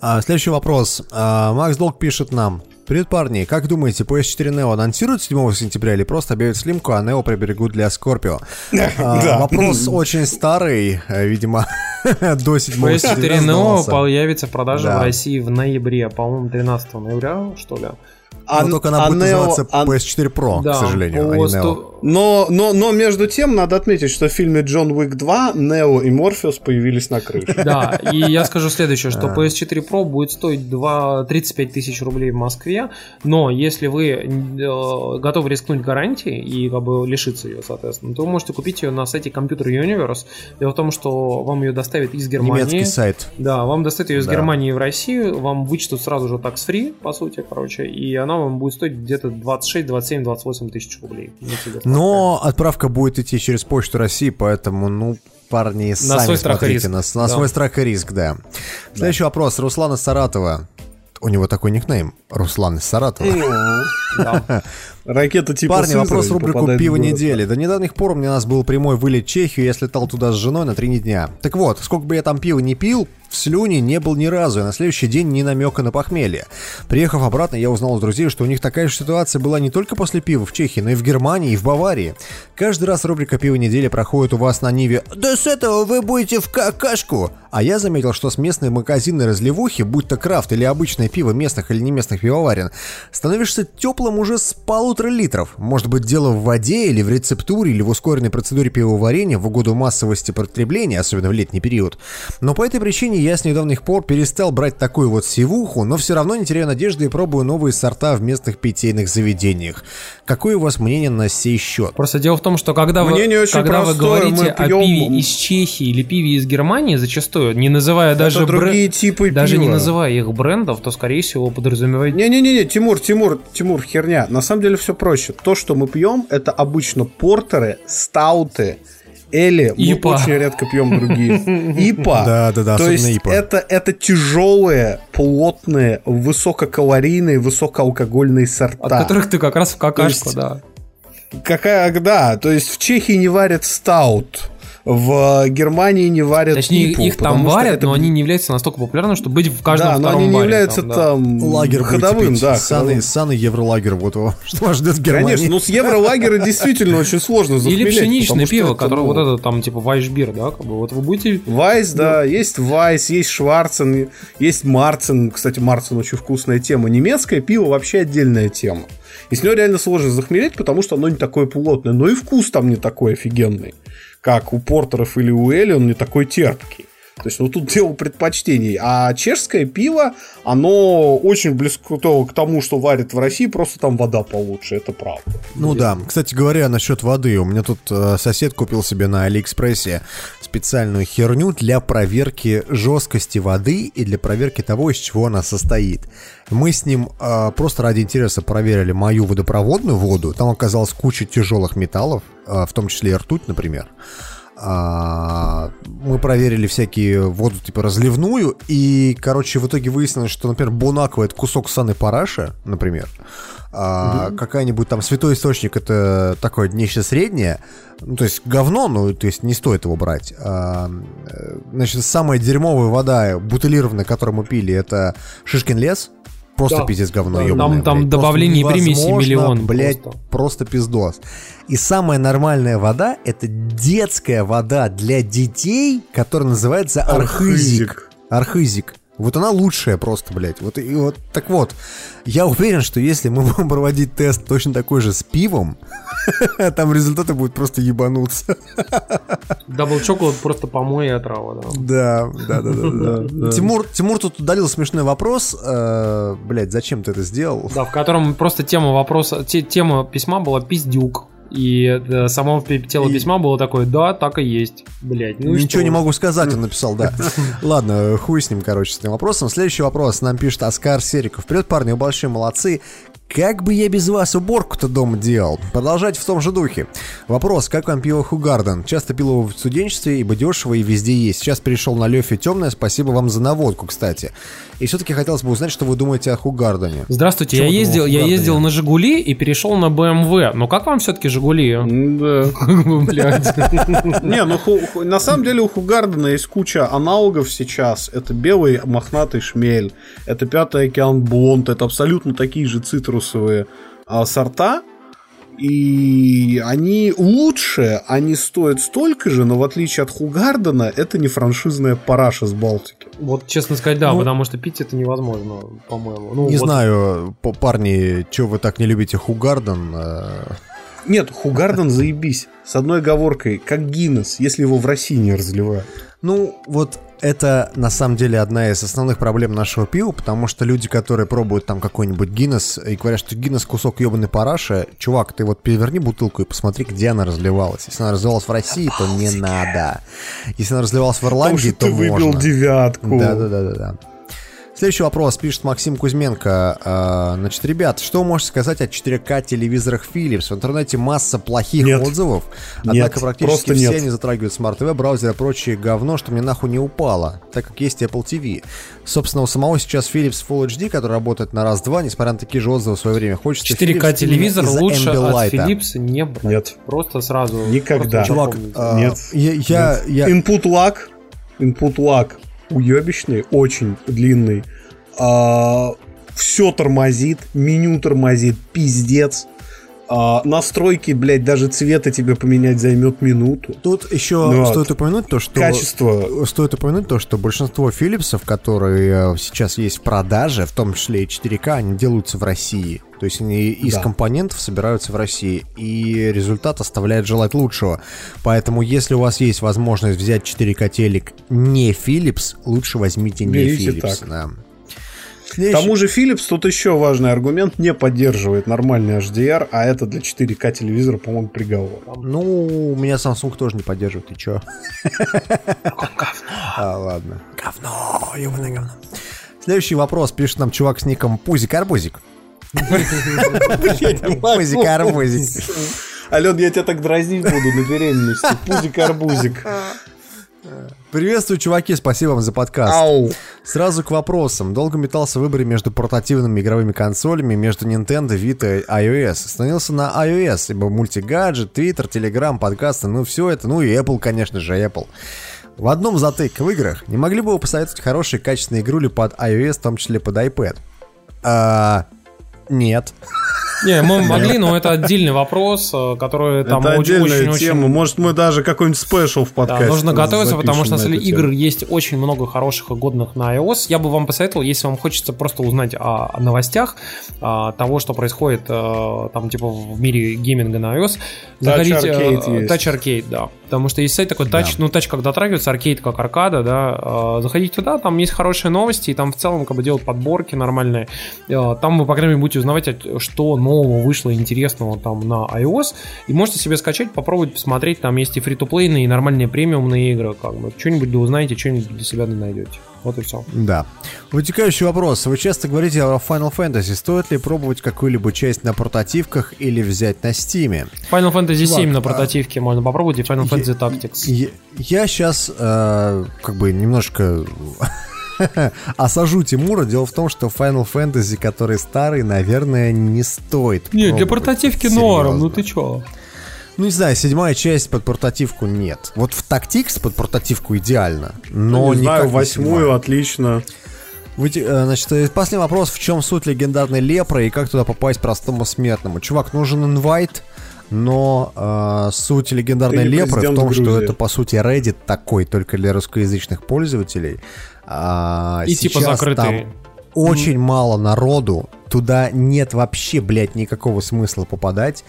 S4: А, следующий вопрос. А, Макс Долг пишет нам. Привет, парни. Как думаете, PS4 Neo анонсируют 7 сентября или просто объявят слимку, а Neo приберегут для Scorpio? А. Вопрос очень старый, э, видимо, до 7
S5: PS4
S4: сентября
S5: Neo
S4: сдавался.
S5: появится в продаже
S4: Да.
S5: в России в ноябре, по-моему, 13 ноября, что ли.
S4: Но только она
S6: а
S4: будет
S6: Neo-
S4: называться
S6: а-
S4: PS4 Pro,
S5: Да,
S4: к сожалению, а не Neo.
S6: Но, но, но между тем надо отметить, что в фильме Джон Уик 2 Нео и Морфеус появились на крыше.
S5: Да, и я скажу следующее, что
S4: А.
S5: PS4 Pro будет стоить 2, 35 тысяч рублей в Москве, но если вы э, готовы рискнуть гарантией и как бы лишиться ее, соответственно, то вы можете купить ее на сайте Computer Universe. Дело в том, что вам ее доставят из Германии.
S4: Немецкий сайт.
S5: Да, вам доставят ее из
S4: Да.
S5: Германии в Россию, вам вычтут сразу же tax free, по сути, короче, и она вам будет стоить где-то 26, 27, 28 тысяч рублей.
S4: Но отправка будет идти через почту России, поэтому, ну, парни, сами
S5: свой страх и риск.
S4: На, на
S5: Да.
S4: свой страх и риск, да. Следующий вопрос. Руслан из Саратова. У него такой никнейм. Руслан из Саратова.
S5: Да.
S6: Ракета типа
S4: Парни, вопрос рубрику «Пиво недели». До недавних пор у меня у нас был прямой вылет в Чехию, я слетал туда с женой на три дня. Так вот, сколько бы я там пива не пил, в слюне не был ни разу, и на следующий день ни намека на похмелье. Приехав обратно, я узнал у друзей, что у них такая же ситуация была не только после пива в Чехии, но и в Германии, и в Баварии. Каждый раз рубрика «Пиво недели» проходит у вас на Ниве «Да с этого вы будете в какашку!» А я заметил, что с местной магазинной разливухи, будь то крафт или обычное пиво местных или не местных пивоварен, становишься теплым уже с полутора литров. Может быть, дело в воде или в рецептуре, или в ускоренной процедуре пивоварения в угоду массовости потребления, особенно в летний период. Но по этой причине я с недавних пор перестал брать такую вот сивуху, но все равно не теряю надежды и пробую новые сорта в местных питейных заведениях. Какое у вас мнение на сей счет?
S5: Просто дело в том, что когда вы,
S6: Мнение очень
S5: когда вы
S6: простое,
S5: говорите
S6: мы
S5: о пиве из Чехии или пиве из Германии, зачастую, не называя даже,
S6: Это другие
S5: брэ-
S6: типы
S5: даже не
S6: пива.
S5: называя их брендов, то, скорее всего, подразумевает...
S6: Не-не-не, Тимур, Тимур, Тимур, херня. На самом деле все проще. То, что мы пьем, это обычно портеры, стауты, эли. Мы
S5: Ипа.
S6: очень редко пьем другие. Ипа.
S4: Да-да-да,
S6: То
S4: особенно
S6: есть
S4: ипа.
S6: это, это тяжелые, плотные, высококалорийные, высокоалкогольные сорта.
S5: От которых ты как раз в какашку,
S6: есть-
S5: да.
S6: Какая, да, то есть в Чехии не варят стаут, в Германии не варят
S5: Точнее,
S6: ипу,
S5: их там варят,
S6: это
S5: но они не являются настолько популярными, чтобы быть в каждом
S6: да, но
S5: втором
S6: они не являются
S5: там, да.
S6: там,
S4: Лагерь будете
S6: ходовым,
S4: пить.
S6: да.
S4: Ссаный,
S6: ходовым.
S4: ссаный евролагерь, вот его. Что вас ждет в Германии?
S6: Конечно, ну с евролагера действительно очень сложно
S5: Или пшеничное пиво, которое вот это там типа вайшбир, да, как бы вот вы будете...
S6: Вайс, да, есть Вайс, есть Шварцен, есть Марцен. Кстати, Марцен очень вкусная тема. Немецкое пиво вообще отдельная тема. И с него реально сложно захмелеть, потому что оно не такое плотное. Но и вкус там не такой офигенный, как у портеров или у Эли, он не такой терпкий. То есть, ну тут дело предпочтений. А чешское пиво, оно очень близко к тому, что варят в России, просто там вода получше, это правда.
S4: Ну да, кстати говоря, насчет воды, у меня тут э, сосед купил себе на Алиэкспрессе специальную херню для проверки жесткости воды и для проверки того, из чего она состоит. Мы с ним э, просто ради интереса проверили мою водопроводную воду, там оказалась куча тяжелых металлов, э, в том числе и ртуть, например. А, мы проверили всякие воду типа разливную, и, короче, в итоге выяснилось, что, например, Бонаква это кусок саны параша, например. А, Какая-нибудь там святой источник это такое нечто среднее. Ну, то есть говно, ну, то есть не стоит его брать. А, э, значит, самая дерьмовая вода бутылированная, которую мы пили, это Шишкин лес. Просто
S5: Да,
S4: пиздец говно,
S5: да,
S4: ёбаное,
S5: там- там
S4: блядь.
S5: примесей
S4: невозможно,
S5: миллион
S4: Блядь,
S5: просто.
S4: просто пиздос. И самая нормальная вода это детская вода для детей, которая называется Архызик. Архызик. Вот она лучшая просто, блядь. Вот, и вот так вот. Я уверен, что если мы будем проводить тест точно такой же с пивом, там результаты будут просто ебануться.
S5: Double Chocolate просто помой и отрава, да.
S4: Да, да, да, да. Тимур, Тимур тут удалил смешной вопрос. Э, Блядь, зачем ты это сделал?
S5: Да, в котором просто тема вопроса, те- тема письма была пиздюк. И э, само тело
S4: И-
S5: письма было такое, да, так и есть. Блять, ну
S4: Ничего
S5: что?
S4: не могу сказать, он написал, да. Ладно, хуй с ним, короче, с этим вопросом. Следующий вопрос нам пишет Оскар Сериков. Привет, парни, вы большие молодцы. Как бы я без вас уборку-то дома делал? Продолжайте в том же духе. Вопрос, как вам пиво Хугарден? Часто пил его в студенчестве, ибо дешево и везде есть. Сейчас перешел на Лёфи темное, спасибо вам за наводку, кстати. И все-таки хотелось бы узнать, что вы думаете о Хугардене.
S5: Здравствуйте, я ездил, я ездил на Жигули и перешел на BMW. Но как вам все-таки Жигули?
S6: Да.
S5: Блядь.
S6: Не, ну на самом деле у Хугардена есть куча аналогов сейчас. Это белый мохнатый шмель, это пятый океан Бонд, это абсолютно такие же цитрусовые а, сорта. И они лучше, они стоят столько же, но в отличие от Хугардена, это не франшизная параша с Балтики.
S5: Вот, честно сказать, да,
S4: Ну,
S5: потому что пить это невозможно, по-моему. Ну,
S4: Не
S5: вот
S4: знаю, парни, что вы так не любите Хугарден? Э,
S6: Нет, Хугарден заебись. С одной оговоркой, как Гиннес, если его в России не разливают.
S4: Ну, вот это на самом деле одна из основных проблем нашего пива, потому что люди, которые пробуют там какой-нибудь Гиннес и говорят, что Гиннес кусок ебаный параша, чувак, ты вот переверни бутылку и посмотри, где она разливалась. Если она разливалась в России, то не надо. Если она разливалась в
S6: Потому
S4: Ирландии,
S6: что
S4: то
S6: ты выбил
S4: можно.
S6: девятку.
S4: Да, да, да, да, да. Следующий вопрос пишет Максим Кузьменко. Э, Значит, ребят, что вы можете сказать о 4К телевизорах Philips? В интернете масса плохих
S6: Нет.
S4: отзывов,
S6: Нет,
S4: однако практически
S6: просто
S4: все
S6: нет.
S4: они затрагивают смарт-ТВ, браузеры и прочее говно, что мне нахуй не упало, так как есть Apple TV. Собственно, у самого сейчас Philips Full HD, который работает на раз-два, несмотря на такие же отзывы в свое время, хочется
S5: 4К
S4: Philips
S5: телевизор лучше от. Philips не брать.
S6: Нет.
S5: Просто сразу.
S6: Никогда.
S5: просто
S4: Чувак, а,
S6: Нет.
S4: я, я, я-
S6: Input lag, input lag уебищный, очень длинный. все тормозит, меню тормозит, пиздец. А, настройки, блядь, даже цвета тебе поменять займет минуту.
S4: Тут еще
S6: Ну
S4: стоит упомянуть то, что...
S6: Качество
S4: Стоит упомянуть то, что большинство Филипсов, которые э, сейчас есть в продаже, в том числе и 4К, они делаются в России. То есть они из
S6: Да.
S4: компонентов собираются в России. И результат оставляет желать лучшего. Поэтому, если у вас есть возможность взять 4К телек не Philips, лучше возьмите не
S6: Берите
S4: Philips.
S6: так.
S4: да.
S6: К тому же Philips тут еще важный аргумент не поддерживает нормальный HDR, а это для 4К телевизора, по-моему, приговор.
S4: Ну, у меня Samsung тоже не поддерживает, ты чё? А, ладно. Говно, ебаное говно. Следующий вопрос пишет нам чувак с ником Пузик-Арбузик. Пузик-Арбузик.
S6: Ален, я тебя так дразнить буду на беременности. Пузик-арбузик.
S4: Приветствую, чуваки, спасибо вам за подкаст.
S6: Ау.
S4: Сразу к вопросам. Долго метался в выборе между портативными игровыми консолями, между Nintendo, Vita и iOS. Остановился на iOS, ибо мультигаджет, Twitter, Telegram, подкасты, ну все это, ну и Apple, конечно же, Apple. В одном затык в играх. Не могли бы вы посоветовать хорошие качественные игрули под iOS, в том числе под iPad? А, нет.
S5: Не, мы могли, но это отдельный вопрос, э, который там
S6: это
S5: очень,
S6: отдельная
S5: очень, очень
S6: тема. Может, мы даже какой-нибудь спешл в
S5: Да,
S6: подкасте
S5: нужно готовиться, потому что на самом деле игр есть очень много хороших и годных на iOS. Я бы вам посоветовал, если вам хочется просто узнать о, о новостях а, того, что происходит а, там типа в мире гейминга на iOS, заходите
S6: Arcade
S5: э,
S6: есть.
S5: Touch Arcade, да. Потому что есть сайт такой Touch, ну Touch как дотрагивается, Arcade как аркада, да. Заходите туда, там есть хорошие новости, и там в целом как бы делают подборки нормальные. Там вы, по крайней мере, будете узнавать, что нового вышло интересного там на iOS, и можете себе скачать, попробовать посмотреть, там есть и фри-то-плейные, и нормальные премиумные игры, как бы. Что-нибудь да узнаете, что-нибудь для себя да найдете. Вот и все.
S4: Да. Вытекающий вопрос. Вы часто говорите о Final Fantasy. Стоит ли пробовать какую-либо часть на портативках или взять на Стиме?
S5: Final Fantasy
S4: Чувак,
S5: 7 на
S4: а-
S5: портативке можно попробовать, и Final
S4: Я-
S5: Fantasy Tactics.
S4: Я, я сейчас как бы немножко осажу Тимура. Дело в том, что Final Fantasy, который старый, наверное, не стоит.
S5: Не, для портативки норм, ну ты чё?
S4: Ну, не знаю, седьмая часть под портативку нет. Вот в Tactics под портативку идеально, но
S6: Ну, не знаю, восьмую отлично.
S4: Э, Значит, э, последний вопрос. В чем суть легендарной лепры и как туда попасть простому смертному? Чувак, нужен инвайт, но э, суть легендарной лепры в том, что это, по сути, Reddit такой, только для русскоязычных пользователей. А,
S5: И типа закрытый.
S4: там очень мало народу, туда нет вообще, блядь, никакого смысла попадать.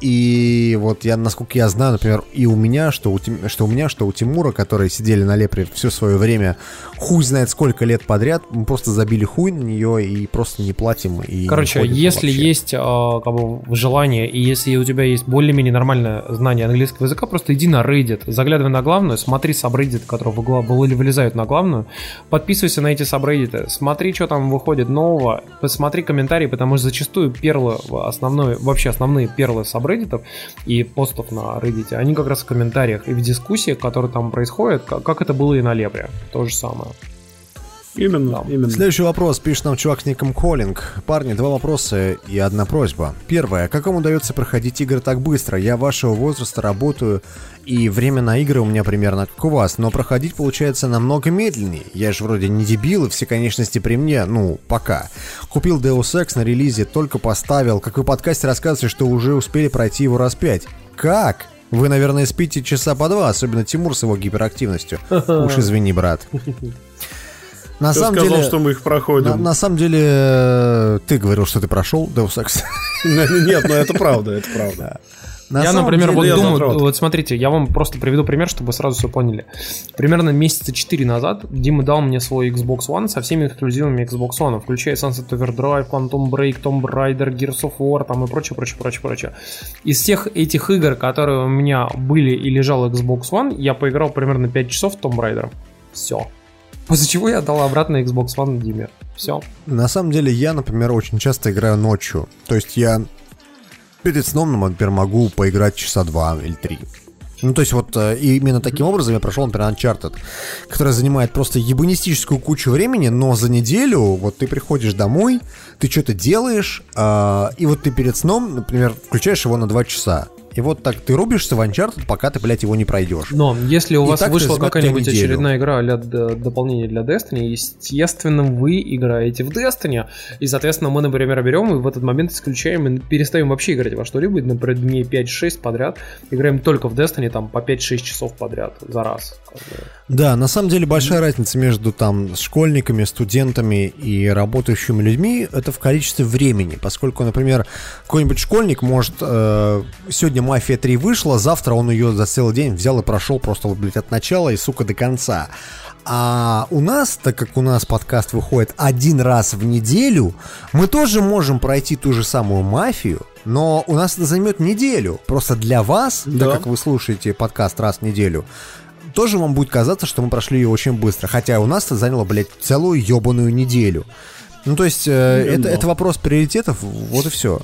S4: И вот я, насколько я знаю, например, и у меня, что у, Тим- что у меня, что у Тимура, которые сидели на лепре все свое время, хуй знает сколько лет подряд, мы просто забили хуй на нее и просто не платим. И не
S5: Короче,
S4: ходим
S5: если
S4: вообще.
S5: есть а, как бы желание, и если у тебя есть более-менее нормальное знание английского языка, просто иди на Reddit, заглядывай на главную, смотри сабреддит, вы- вылезают на главную, подписывайся на эти сабреддиты, смотри, что там выходит нового, посмотри комментарии, потому что зачастую перлы, основной, вообще основные перлы сабреддитов и постов на Reddit, они как раз в комментариях и в дискуссиях, которые там происходят, как, как это было и на Лепре, то же самое.
S6: Именно,
S5: Да.
S6: именно.
S4: Следующий вопрос пишет нам чувак с ником Коллинг. Парни, два вопроса и одна просьба. Первое. Как вам удается проходить игры так быстро? Я вашего возраста работаю, и время на игры у меня примерно как у вас, но проходить получается намного медленнее. Я же вроде не дебил, и все конечности при мне, ну, пока. Купил Deus Ex на релизе, только поставил. Как вы в подкасте рассказываете, что уже успели пройти его раз пять. Как? Вы, наверное, спите часа по два, особенно Тимур с его гиперактивностью. Уж извини, брат. На
S6: Кто
S4: самом
S6: сказал,
S4: деле...
S6: что мы их
S4: На,
S6: проходим?
S4: на самом деле, э, ты говорил, что ты прошел Deus Ex.
S6: Нет, ну это правда, это правда.
S4: На
S5: я, например,
S4: деле-
S5: вот
S6: я
S5: думаю,
S6: задрот.
S5: вот смотрите, я вам просто приведу пример, чтобы вы сразу все поняли. Примерно месяца 4 назад Дима дал мне свой Xbox One со всеми эксклюзивами Xbox One, включая Sunset Overdrive, Quantum Break, Tomb Raider, Gears of War там и прочее, прочее, прочее, прочее. Из всех этих игр, которые у меня были и лежал Xbox One, я поиграл примерно 5 часов в Tomb Raider. Все. После чего я отдал обратно Xbox One Диме. Все.
S4: На самом деле, я, например, очень часто играю ночью. То есть я перед сном, например, могу поиграть часа два или три. Ну, то есть вот э, именно таким образом я прошел, например, Uncharted, который занимает просто ебанистическую кучу времени, но за неделю вот ты приходишь домой, ты что-то делаешь, э, и вот ты перед сном, например, включаешь его на 2 часа. И вот так ты рубишься в Uncharted, пока ты, блядь, его не пройдешь.
S5: Но если у вас вышла какая-нибудь очередная игра для дополнения для Destiny, естественно, вы играете в Destiny. И, соответственно, мы, например, берем и в этот момент исключаем и перестаем вообще играть во что-либо. Например, дней 5-6 подряд. Играем только в Destiny там по 5-6 часов подряд за раз.
S4: Да, на самом деле большая разница между там школьниками, студентами и работающими людьми это в количестве времени, поскольку, например, какой-нибудь школьник может э, сегодня Мафия 3 вышла, завтра он ее за целый день взял и прошел просто, блядь, от начала и, сука, до конца. А у нас, так как у нас подкаст выходит один раз в неделю, мы тоже можем пройти ту же самую мафию, но у нас это займет неделю. Просто для вас,
S6: Да.
S4: так как вы слушаете подкаст раз в неделю, тоже вам будет казаться, что мы прошли ее очень быстро. Хотя у нас это заняло, блядь, целую ебаную неделю. Ну, то есть, э,
S6: Именно.
S4: это, это вопрос приоритетов, вот и все.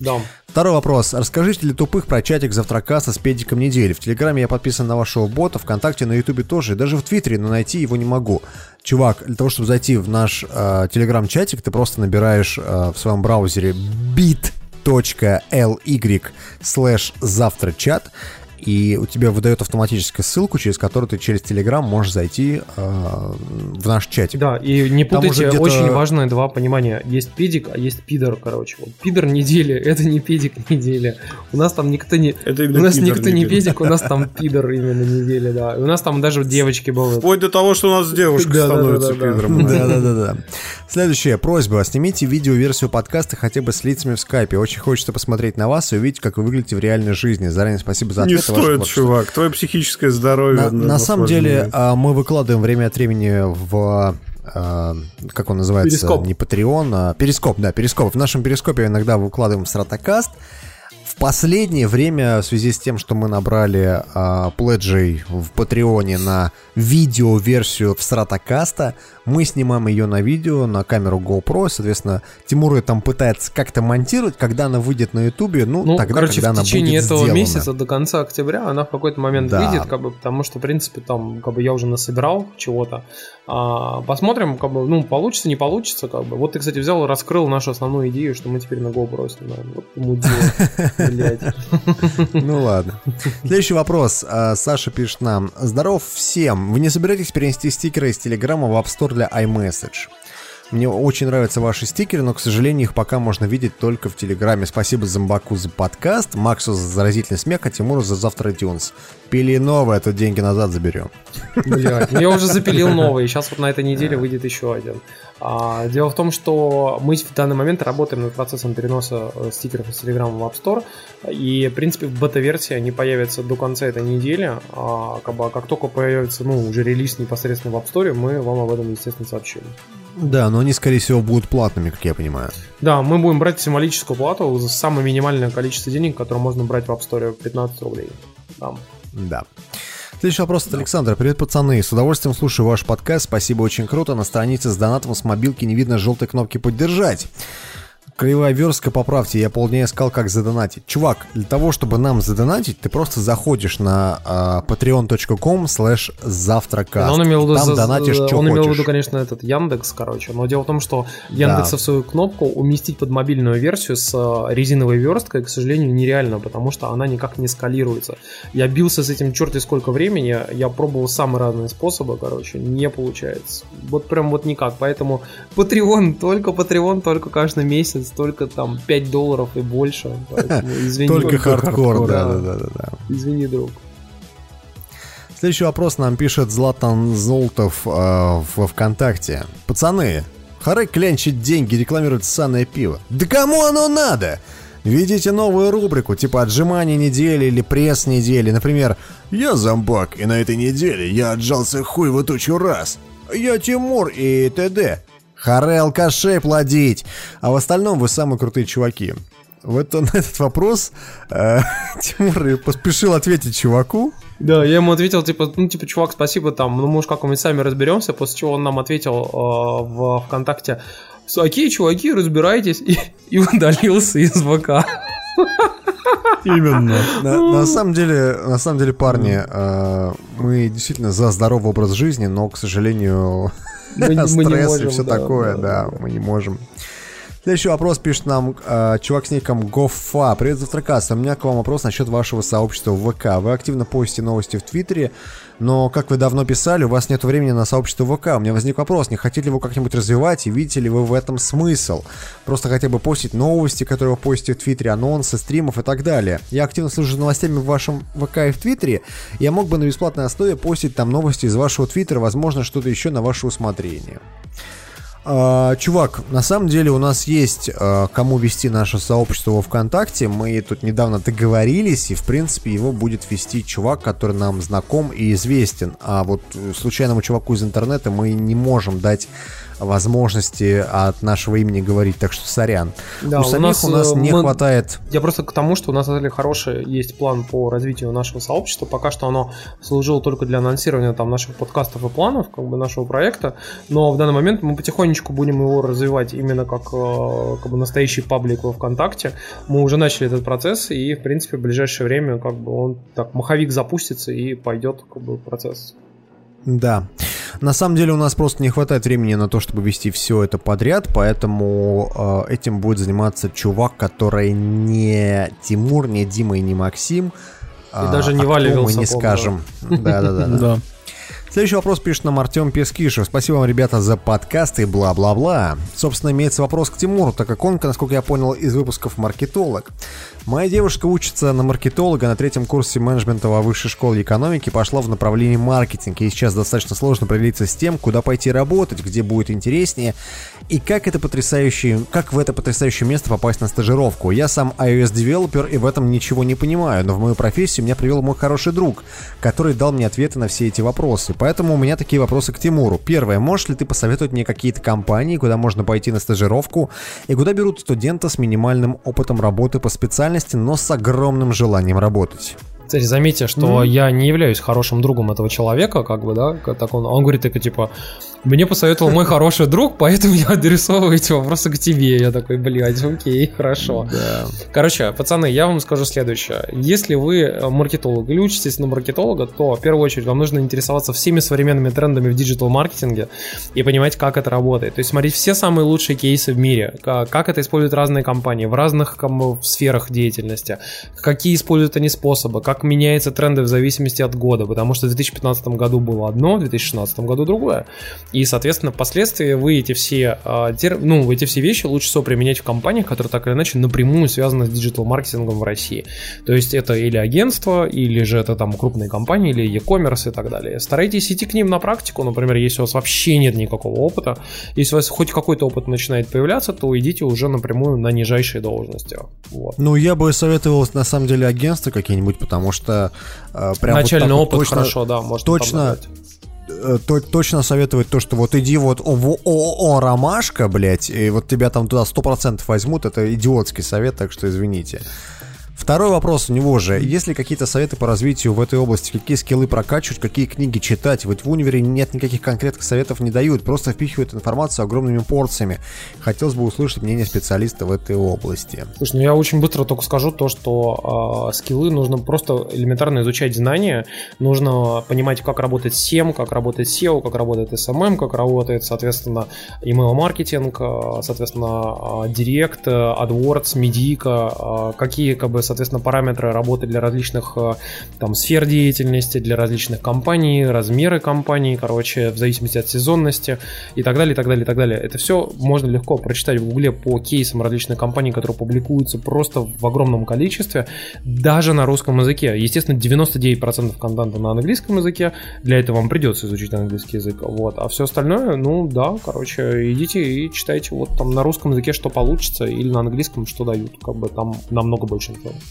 S5: Да.
S4: Второй вопрос. Расскажите для тупых про чатик завтракаса с педиком недели. В Телеграме я подписан на вашего бота, ВКонтакте, на Ютубе тоже, и даже в Твиттере, но найти его не могу. Чувак, для того, чтобы зайти в наш э, Телеграм-чатик, ты просто набираешь э, в своем браузере bit.ly слэш завтрачат, и у тебя выдает автоматически ссылку, через которую ты через Телеграм можешь зайти э, в наш чатик.
S5: Да, и не путайте, очень важное два понимания. Есть педик, а есть пидор, короче. Вот пидор недели, это не педик недели. У нас там никто не...
S6: Это
S5: У нас никто не педик, у нас там пидор именно недели, да. И у нас там даже девочки были.
S6: Вплоть до того, что у нас девушка
S5: Да,
S6: становится
S5: да, да, да.
S6: пидором.
S4: Да-да-да. Следующая просьба. Снимите видео-версию подкаста хотя бы с лицами в скайпе. Очень хочется посмотреть на вас и увидеть, как вы выглядите в реальной жизни. Заранее спасибо за ответ.
S6: Стоит, чувак. Твое психическое здоровье.
S4: На,
S6: на-
S4: на самом деле, а, мы выкладываем время от времени в а, как он называется?
S5: Перископ.
S4: Не Patreon, а Перископ, да, Перископ. В нашем Перископе иногда выкладываем стратокаст. В последнее время, в связи с тем, что мы набрали а, пледжей в Патреоне на видео-версию в стратокаста, мы снимаем ее на видео, на камеру GoPro, соответственно, Тимур ее там пытается как-то монтировать, когда она выйдет на Ютубе, ну,
S5: Ну,
S4: тогда,
S5: короче,
S4: когда
S5: в
S4: она
S5: течение
S4: будет
S5: этого
S4: сделана.
S5: месяца до конца октября она в какой-то момент
S4: Да.
S5: выйдет, как бы, потому что, в принципе, там, как бы я уже насобирал чего-то. А, посмотрим, как бы, ну, получится, не получится, как бы. Вот ты, кстати, взял и раскрыл нашу основную идею, что мы теперь на. Вот мудила, блядь.
S4: Ну ладно. Следующий вопрос. А, Саша пишет нам. Здоров всем. Вы не собираетесь перенести стикеры из Телеграма в App Store для iMessage? Мне очень нравятся ваши стикеры, но, к сожалению, их пока можно видеть только в Телеграме. Спасибо Зомбаку за подкаст, Максу за заразительный смех, а Тимуру за завтра iTunes. Пили новое, а то деньги назад заберем.
S5: Блядь, ну я уже запилил новый, сейчас вот на этой неделе выйдет еще один. А, дело в том, что мы в данный момент работаем над процессом переноса э, стикеров из Telegram в App Store, и, в принципе, в бета-версии они появятся до конца этой недели, а как, бы, как только появится, ну, уже релиз непосредственно в App Store, мы вам об этом, естественно, сообщим.
S4: Да, но они, скорее всего, будут платными, как я понимаю.
S5: Да, мы будем брать символическую плату за самое минимальное количество денег, которое можно брать в App Store, 15 рублей. Да.
S4: Да. Следующий вопрос от Александра. Привет, пацаны. С удовольствием слушаю ваш подкаст. Спасибо, очень круто. На странице с донатом с мобилки не видно желтой кнопки «Поддержать». Кривая верстка, поправьте, я полдня искал, как задонатить. Чувак, для того, чтобы нам задонатить, ты просто заходишь на а, patreon.com slash завтракаст.
S5: Но он имел в виду,
S4: Там
S5: за-
S4: донатишь, что
S5: он имел в
S4: хочешь.
S5: виду, конечно, этот Яндекс, короче. Но дело в том, что Яндексовскую кнопку уместить под мобильную версию с э, резиновой версткой, к сожалению, нереально, потому что она никак не скалируется. Я бился с этим черти сколько времени, я пробовал самые разные способы, короче, не получается. Вот прям вот никак. Поэтому Patreon, только Patreon, только каждый месяц, только там 5 долларов и больше. Извини.
S4: Только хардкор, да,
S5: да.
S4: да, да.
S5: Извини, друг.
S4: Следующий вопрос нам пишет Златан Золотов э, во ВКонтакте. Пацаны, Харе клянчит деньги, рекламирует ссаное пиво. Да кому оно надо? Введите новую рубрику, типа отжимания недели или пресс недели. Например, «Я зомбак, и на этой неделе я отжался хуй в тучу раз». «Я Тимур» и т.д. Харе алкашей плодить. А в остальном вы самые крутые чуваки. в это, на этот вопрос э, Тимур поспешил ответить чуваку.
S5: Да, я ему ответил, типа, ну, типа, чувак, спасибо, там, ну, может, как-нибудь сами разберемся, после чего он нам ответил э, в ВКонтакте, окей, чуваки, разбирайтесь, и, и удалился из ВК.
S6: Именно.
S4: На, на самом деле, на самом деле, парни, э, мы действительно за здоровый образ жизни, но, к сожалению,
S5: Мы, мы
S4: стресс
S5: можем,
S4: и все
S5: да,
S4: такое,
S5: да,
S4: да, мы не можем. Следующий вопрос пишет нам э, чувак с ником Гофа. Привет, Завтракас. У меня к вам вопрос насчет вашего сообщества в ВК. Вы активно постите новости в Твиттере, но, как вы давно писали, у вас нет времени на сообщество ВК. У меня возник вопрос, не хотите ли вы как-нибудь развивать, и видите ли вы в этом смысл? Просто хотя бы постить новости, которые вы постите в Твиттере, анонсы, стримов и так далее. Я активно слежу за новостями в вашем ВК и в Твиттере. Я мог бы на бесплатной основе постить там новости из вашего Твиттера, возможно, что-то еще на ваше усмотрение. А, чувак, на самом деле у нас есть а, кому вести наше сообщество во ВКонтакте. Мы тут недавно договорились, и в принципе его будет вести чувак, который нам знаком и известен. А вот э, случайному чуваку из интернета мы не можем дать возможности от нашего имени говорить, так что сорян.
S5: Да,
S4: у
S5: у
S4: самих
S5: нас,
S4: у нас
S5: э,
S4: не
S5: мы-
S4: хватает
S5: Я просто к тому, что у нас на хороший есть план по развитию нашего сообщества. Пока что оно служило только для анонсирования там наших подкастов и планов, как бы нашего проекта. Но в данный момент мы потихонечку будем его развивать именно как, э, как бы настоящий паблик во ВКонтакте. Мы уже начали этот процесс, и в принципе в ближайшее время как бы он так маховик запустится и пойдет как бы процесс.
S4: Да. На самом деле у нас просто не хватает времени на то, чтобы вести все это подряд, поэтому э, этим будет заниматься чувак, который не Тимур, не Дима и не Максим. а,
S5: даже не
S4: а
S5: Валя
S4: кто мы не скажем. Да-да-да.
S6: Да.
S4: Следующий вопрос пишет нам Артем Пескишев. Спасибо вам, ребята, за подкаст и бла-бла-бла. Собственно, имеется вопрос к Тимуру, так как он, насколько я понял, из выпусков маркетолог. Моя девушка учится на маркетолога на третьем курсе менеджмента во высшей школе экономики, пошла в направлении маркетинга. И сейчас достаточно сложно определиться с тем, куда пойти работать, где будет интереснее, и как это потрясающее, как в это потрясающее место попасть на стажировку. Я сам iOS-девелопер и в этом ничего не понимаю, но в мою профессию меня привел мой хороший друг, который дал мне ответы на все эти вопросы. Поэтому у меня такие вопросы к Тимуру. Первое, можешь ли ты посоветовать мне какие-то компании, куда можно пойти на стажировку, и куда берут студента с минимальным опытом работы по специальности, но с огромным желанием работать?
S5: Кстати, заметьте, что я не являюсь хорошим другом этого человека, как бы, да, так он, он говорит, так, типа, мне посоветовал мой хороший друг, поэтому я адресовываю эти вопросы к тебе. Я такой, блядь, окей, хорошо. Короче, пацаны, я вам скажу следующее. Если вы э, маркетолог или учитесь на маркетолога, то в первую очередь вам нужно интересоваться всеми современными трендами в диджитал-маркетинге и понимать, как это работает. То есть смотреть все самые лучшие кейсы в мире, ка- как это используют разные компании в разных сферах деятельности, какие используют они способы, как меняются тренды в зависимости от года, потому что в 2015 году было одно, в 2016 году другое. И, соответственно, впоследствии вы эти все, а, ну, эти все вещи лучше всего применять в компаниях, которые так или иначе напрямую связаны с диджитал-маркетингом в России. То есть это или агентство, или же это там крупные компании, или e-commerce и так далее. Старайтесь идти к ним на практику, например, если у вас вообще нет никакого опыта, если у вас хоть какой-то опыт начинает появляться, то идите уже напрямую на нижайшие должности. Вот.
S4: Ну, я бы советовал, на самом деле, агентства какие-нибудь, потому что э, прям
S5: Начальный
S4: вот
S5: опыт
S4: точно-
S5: хорошо, да, можно
S4: точно, э, то- точно советовать то, что вот иди вот в ООО «Ромашка», блядь, и вот тебя там туда 100% возьмут, это идиотский совет, так что извините. Второй вопрос у него же. Есть ли какие-то советы по развитию в этой области? Какие скиллы прокачивать, какие книги читать? Ведь в универе нет никаких конкретных советов не дают, просто впихивают информацию огромными порциями. Хотелось бы услышать мнение специалиста в этой области.
S5: Слушай, ну я очень быстро только скажу то, что э, скиллы нужно просто элементарно изучать знания, нужно понимать, как работает SEM, как работает SEO, как работает SMM, как работает, соответственно, email-маркетинг, э, соответственно, Direct, э, AdWords, э, какие, как бы, соответственно, параметры работы для различных э, там сфер деятельности, для различных компаний, размеры компаний, короче, в зависимости от сезонности и так далее, и так далее, и так далее. Это все можно легко прочитать в Гугле по кейсам различных компаний, которые публикуются просто в огромном количестве, даже на русском языке. Естественно, 99% контента на английском языке, для этого вам придется изучить английский язык, вот. А все остальное, ну да, короче, идите и читайте вот там на русском языке, что получится, или на английском, что дают, как бы там намного больше инфы.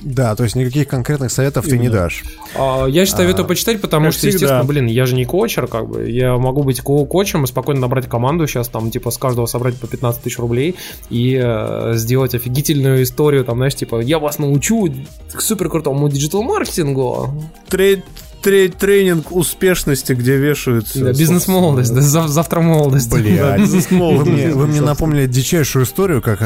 S4: Да, то есть никаких конкретных советов ты не дашь.
S5: А, Я считаю, советую почитать, потому что,
S6: всегда.
S5: естественно, блин, я же не коучер, как бы. Я могу быть ко- коучем и спокойно набрать команду сейчас, там, типа, с каждого собрать по 15 тысяч рублей и э, сделать офигительную историю, там, знаешь, типа, я вас научу супер крутому digital
S6: -маркетингу. Тре- тренинг успешности, где вешаются...
S5: Да, Бизнес-молодость, да, зав- завтра молодость.
S6: Да, бизнес
S4: Вы мне, напомнили дичайшую историю, как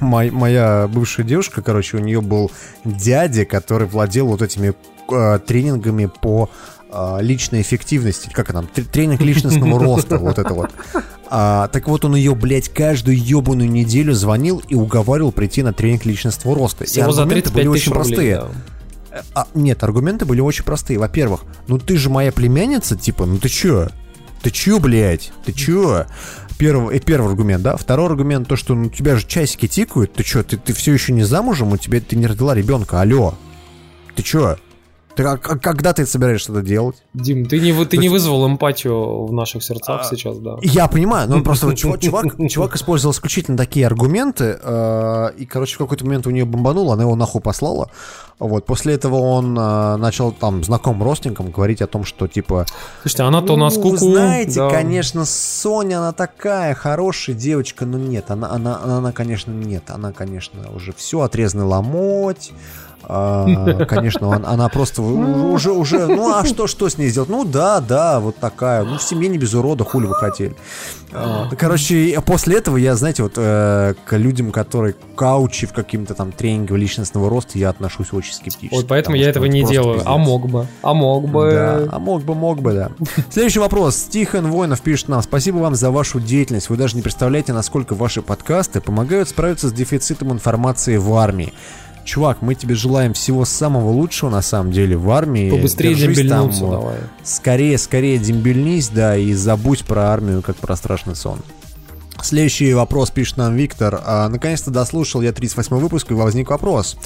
S4: мо- моя бывшая девушка, короче, у нее был дядя, который владел вот этими э, тренингами по э, личной эффективности. Как? Тр- Тренинг личностного роста, вот это вот. А, так вот, он ее, блядь, каждую ебаную неделю звонил и уговаривал прийти на тренинг личностного роста. И
S5: Всего за
S4: аргументы
S5: 35
S4: были очень
S5: рублей.
S4: простые.
S5: да.
S4: А, нет, аргументы были очень простые. Во-первых, ну ты же моя племянница, типа, ну ты чё? Ты чё, блядь? Ты чё? Первый, и первый аргумент, да? Второй аргумент, то, что ну, у тебя же часики тикают. Ты чё, ты, ты все еще не замужем? У тебя ты не родила ребенка, алло. Ты чё? Ты, а- а когда ты собираешься это делать?
S5: Дим, ты не, вы- ты не вызвал эмпатию в наших сердцах сейчас, да.
S4: Я понимаю, но просто чувак, чувак, чувак использовал исключительно такие аргументы, э, и, короче, в какой-то момент у нее бомбануло, она его нахуй послала. Вот, после этого он э, начал там знакомым родственникам говорить о том, что, типа,
S5: Слушайте, она-то у нас
S4: ну,
S5: куку.
S4: вы знаете,
S5: да.
S4: конечно, Соня, она такая хорошая девочка, но нет, она, она, она, она, конечно, нет, она, конечно, уже все отрезанный ломоть. А, конечно, он- она просто уже, уже, ну а что, что с ней сделать? Ну да, да, вот такая. Ну в семье не без урода, хули вы хотели. А, Короче, и после этого я, знаете, вот э, к людям, которые каучи в каким-то там тренингах личностного роста, я отношусь очень скептически.
S5: Вот поэтому я этого
S4: это
S5: не делаю. А мог бы. А мог бы.
S4: Да, а мог бы, мог бы, да. Следующий вопрос. Тихон Воинов пишет нам. Спасибо вам за вашу деятельность. Вы даже не представляете, насколько ваши подкасты помогают справиться с дефицитом информации в армии. Чувак, мы тебе желаем всего самого лучшего, на самом деле, в армии.
S5: Побыстрее
S4: Держись
S5: дембельнуться
S4: там,
S5: давай.
S4: Скорее, скорее дембельнись, да, и забудь про армию, как про страшный сон. Следующий вопрос пишет нам Виктор. А, Наконец-то дослушал я 38 выпуск, и возник вопрос.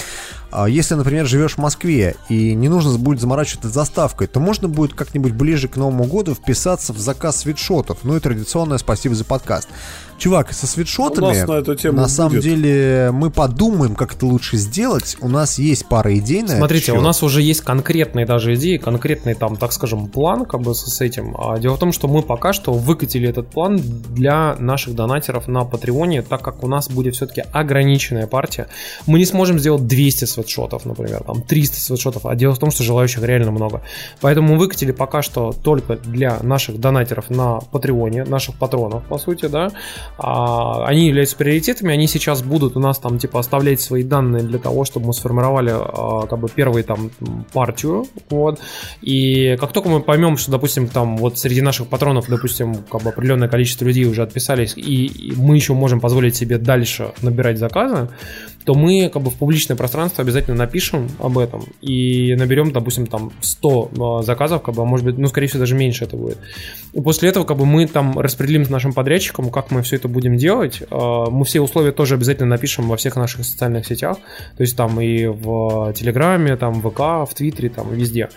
S4: А, Если, например, живешь в Москве и не нужно будет заморачиваться заставкой, то можно будет как-нибудь ближе к Новому году вписаться в заказ свитшотов. Ну и традиционное спасибо за подкаст. Чувак, со свитшотами,
S6: У нас на эту тему
S4: самом
S6: будет.
S4: деле, мы подумаем, как это лучше сделать. У нас есть пара идей на этот
S5: Смотрите, у
S4: счет.
S5: нас уже есть конкретные даже идеи, конкретный там, так скажем, план как бы с с этим. А Дело в том, что мы пока что выкатили этот план для наших донатеров на Патреоне, так как у нас будет все-таки ограниченная партия. Мы не сможем сделать 200 свитшотов, например, там 300 свитшотов, а дело в том, что желающих реально много. Поэтому мы выкатили пока что только для наших донатеров на Патреоне, наших патронов, по сути, да. А, они являются приоритетами, они сейчас будут у нас там типа оставлять свои данные для того, чтобы мы сформировали а, как бы первую там партию, вот. И как только мы поймем, что, допустим, там вот среди наших патронов, допустим, как бы определенное количество людей уже отписались, и, и мы еще можем позволить себе дальше набирать заказы, то мы как бы в публичное пространство обязательно напишем об этом и наберем, допустим, там 100 э, заказов, как бы, а может быть, ну, скорее всего, даже меньше это будет. И после этого, как бы, мы там распределим с нашим подрядчиком, как мы все это будем делать. Э, Мы все условия тоже обязательно напишем во всех наших социальных сетях, то есть там и в Телеграме, там в ВК, в Твиттере, там везде.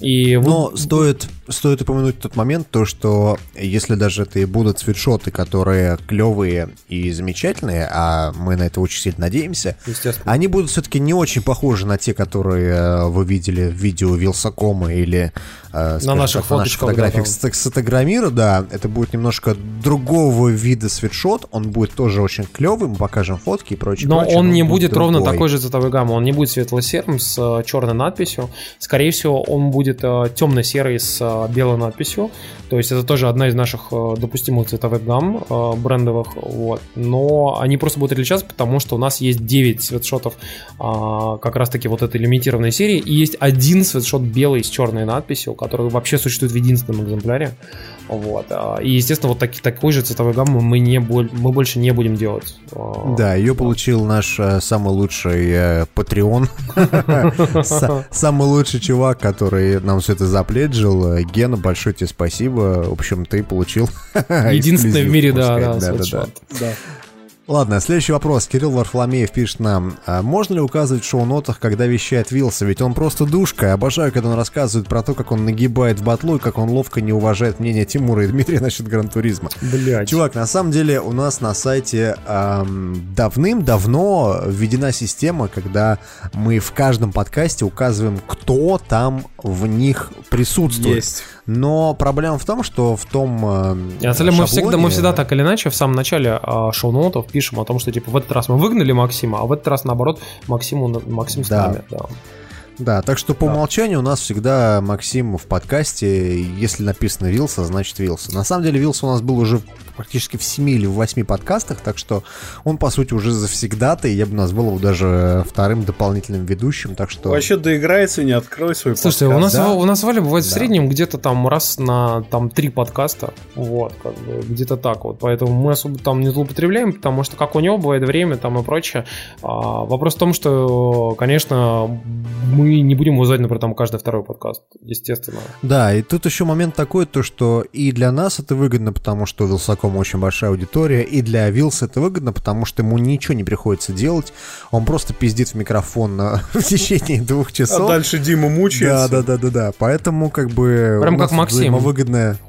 S5: И вот-
S4: Но стоит, стоит упомянуть тот момент, то что если даже это и будут свитшоты, которые клевые и замечательные, а мы на это очень сильно надеемся, они будут все-таки не очень похожи на те, которые э, вы видели в видео Вилсакома или э, скажем
S5: наших
S4: так, на наших фотографиях
S5: да,
S4: с, с Атаграмира, да, это будет немножко другого вида свитшот, он будет тоже очень клевый, мы покажем фотки и прочее.
S5: Но
S4: прочее,
S5: он не будет ровно
S4: другой.
S5: такой же цветовой гаммы, он не будет светло-серым с э, черной надписью. Скорее всего, он будет э, темно-серый с э, белой надписью. То есть это тоже одна из наших э, допустимых цветовых гамм э, брендовых. Вот. Но они просто будут отличаться, потому что у нас есть 9 свитшотов а, как раз-таки вот этой лимитированной серии. И есть один свитшот белый с черной надписью, который вообще существует в единственном экземпляре. Вот. а, И, естественно, вот таки, такой же цветовой гаммы мы, не, мы больше не будем делать. А,
S4: Да, ее получил наш э, самый лучший э, Patreon. Са- Самый лучший чувак, который нам все это запледжил. Э, Гена, большое тебе спасибо. В общем, ты получил
S5: Единственный в мире, да, да. Да.
S4: Ладно, следующий вопрос. Кирилл Варфоломеев пишет нам. А можно ли указывать в шоу-нотах, когда вещает Вилса? Ведь он просто душка. Обожаю, когда он рассказывает про то, как он нагибает в батлу и как он ловко не уважает мнение Тимура и Дмитрия насчет Гран-туризма.
S5: Блять.
S4: Чувак, на самом деле у нас на сайте эм, давным-давно введена система, когда мы в каждом подкасте указываем, кто там в них присутствует.
S6: Есть.
S4: Но проблема в том, что в том э,
S5: На самом деле мы всегда, мы всегда так или иначе в самом начале а, шоу-ноутов пишем о том, что типа в этот раз мы выгнали Максима, а в этот раз наоборот Максиму, Максим с
S4: Да.
S5: нами. Да.
S4: Да, так что по умолчанию у нас всегда Максим в подкасте, если написано Вилса, значит Вилса. На самом деле Вилса у нас был уже практически в 7 или в 8 подкастах, так что он, по сути, уже завсегдатый, я бы назвал его даже вторым дополнительным ведущим, так что...
S6: Вообще доиграется и не открой свой
S5: Слушайте, у
S6: подкаст.
S5: нас,
S4: да?
S5: у нас Валя бывает в
S4: Да.
S5: среднем где-то там раз на там три подкаста, вот, как бы, где-то так вот, поэтому мы особо там не злоупотребляем, потому что как у него бывает время там и прочее. А, вопрос в том, что, конечно, мы не будем вызывать, например, там каждый второй подкаст, естественно.
S4: Да, и тут еще момент такой, то что и для нас это выгодно, потому что у Вилсакома очень большая аудитория, и для Вилса это выгодно, потому что ему ничего не приходится делать, он просто пиздит в микрофон на- в течение двух
S6: А
S4: часов.
S6: дальше Дима
S4: Да,
S6: мучается.
S4: да, да, да, да. Поэтому как бы
S5: Прям
S4: у
S5: как
S4: нас
S5: Максим.
S4: взаимовыгодное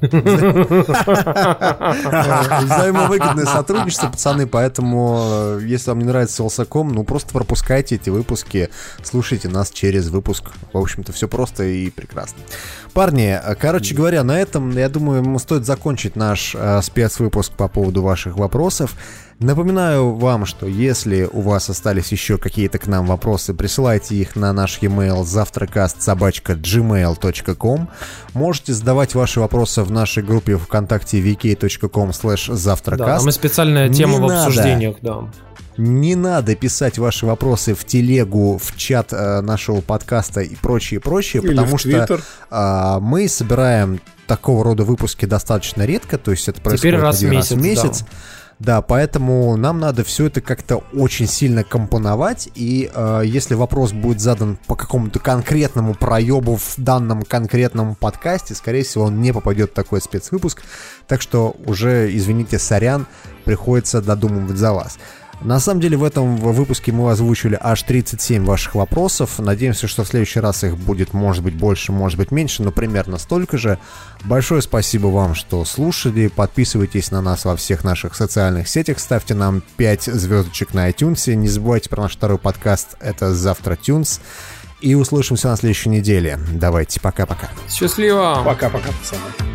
S4: взаимовыгодное сотрудничество, пацаны. Поэтому э, если вам не нравится Волсаком, ну просто пропускайте эти выпуски, слушайте нас через выпуск. В общем-то, все просто и прекрасно. Парни, э, короче говоря, на этом, я думаю, ему стоит закончить наш э, спецвыпуск по поводу ваших вопросов. Напоминаю вам, что если у вас остались еще какие-то к нам вопросы, присылайте их на наш e-mail завтракаст.gmail.com Можете задавать ваши вопросы в нашей группе ВКонтакте vk.com slash
S5: Да,
S4: завтракаст.
S5: там и специальная
S4: Не
S5: тема в
S4: надо.
S5: обсуждениях, да.
S4: Не надо писать ваши вопросы в телегу, в чат э, нашего подкаста и прочее, прочее,
S6: Или
S4: потому
S6: в
S4: что а, мы собираем такого рода выпуски достаточно редко, то есть это происходит
S5: раз в
S4: один
S5: месяц,
S4: раз в месяц. Да. поэтому нам надо все это как-то очень сильно компоновать, и э, если вопрос будет задан по какому-то конкретному проебу в данном конкретном подкасте, скорее всего, он не попадет в такой спецвыпуск, так что уже, извините, сорян, приходится додумывать за вас. На самом деле в этом выпуске мы озвучили аж 37 ваших вопросов. Надеемся, что в следующий раз их будет, может быть, больше, может быть, меньше, но примерно столько же. Большое спасибо вам, что слушали. Подписывайтесь на нас во всех наших социальных сетях. Ставьте нам 5 звездочек на iTunes. Не забывайте про наш второй подкаст. Это «Завтра Тюнс». И услышимся на следующей неделе. Давайте, пока-пока.
S5: Счастливо!
S6: Пока-пока, пацаны.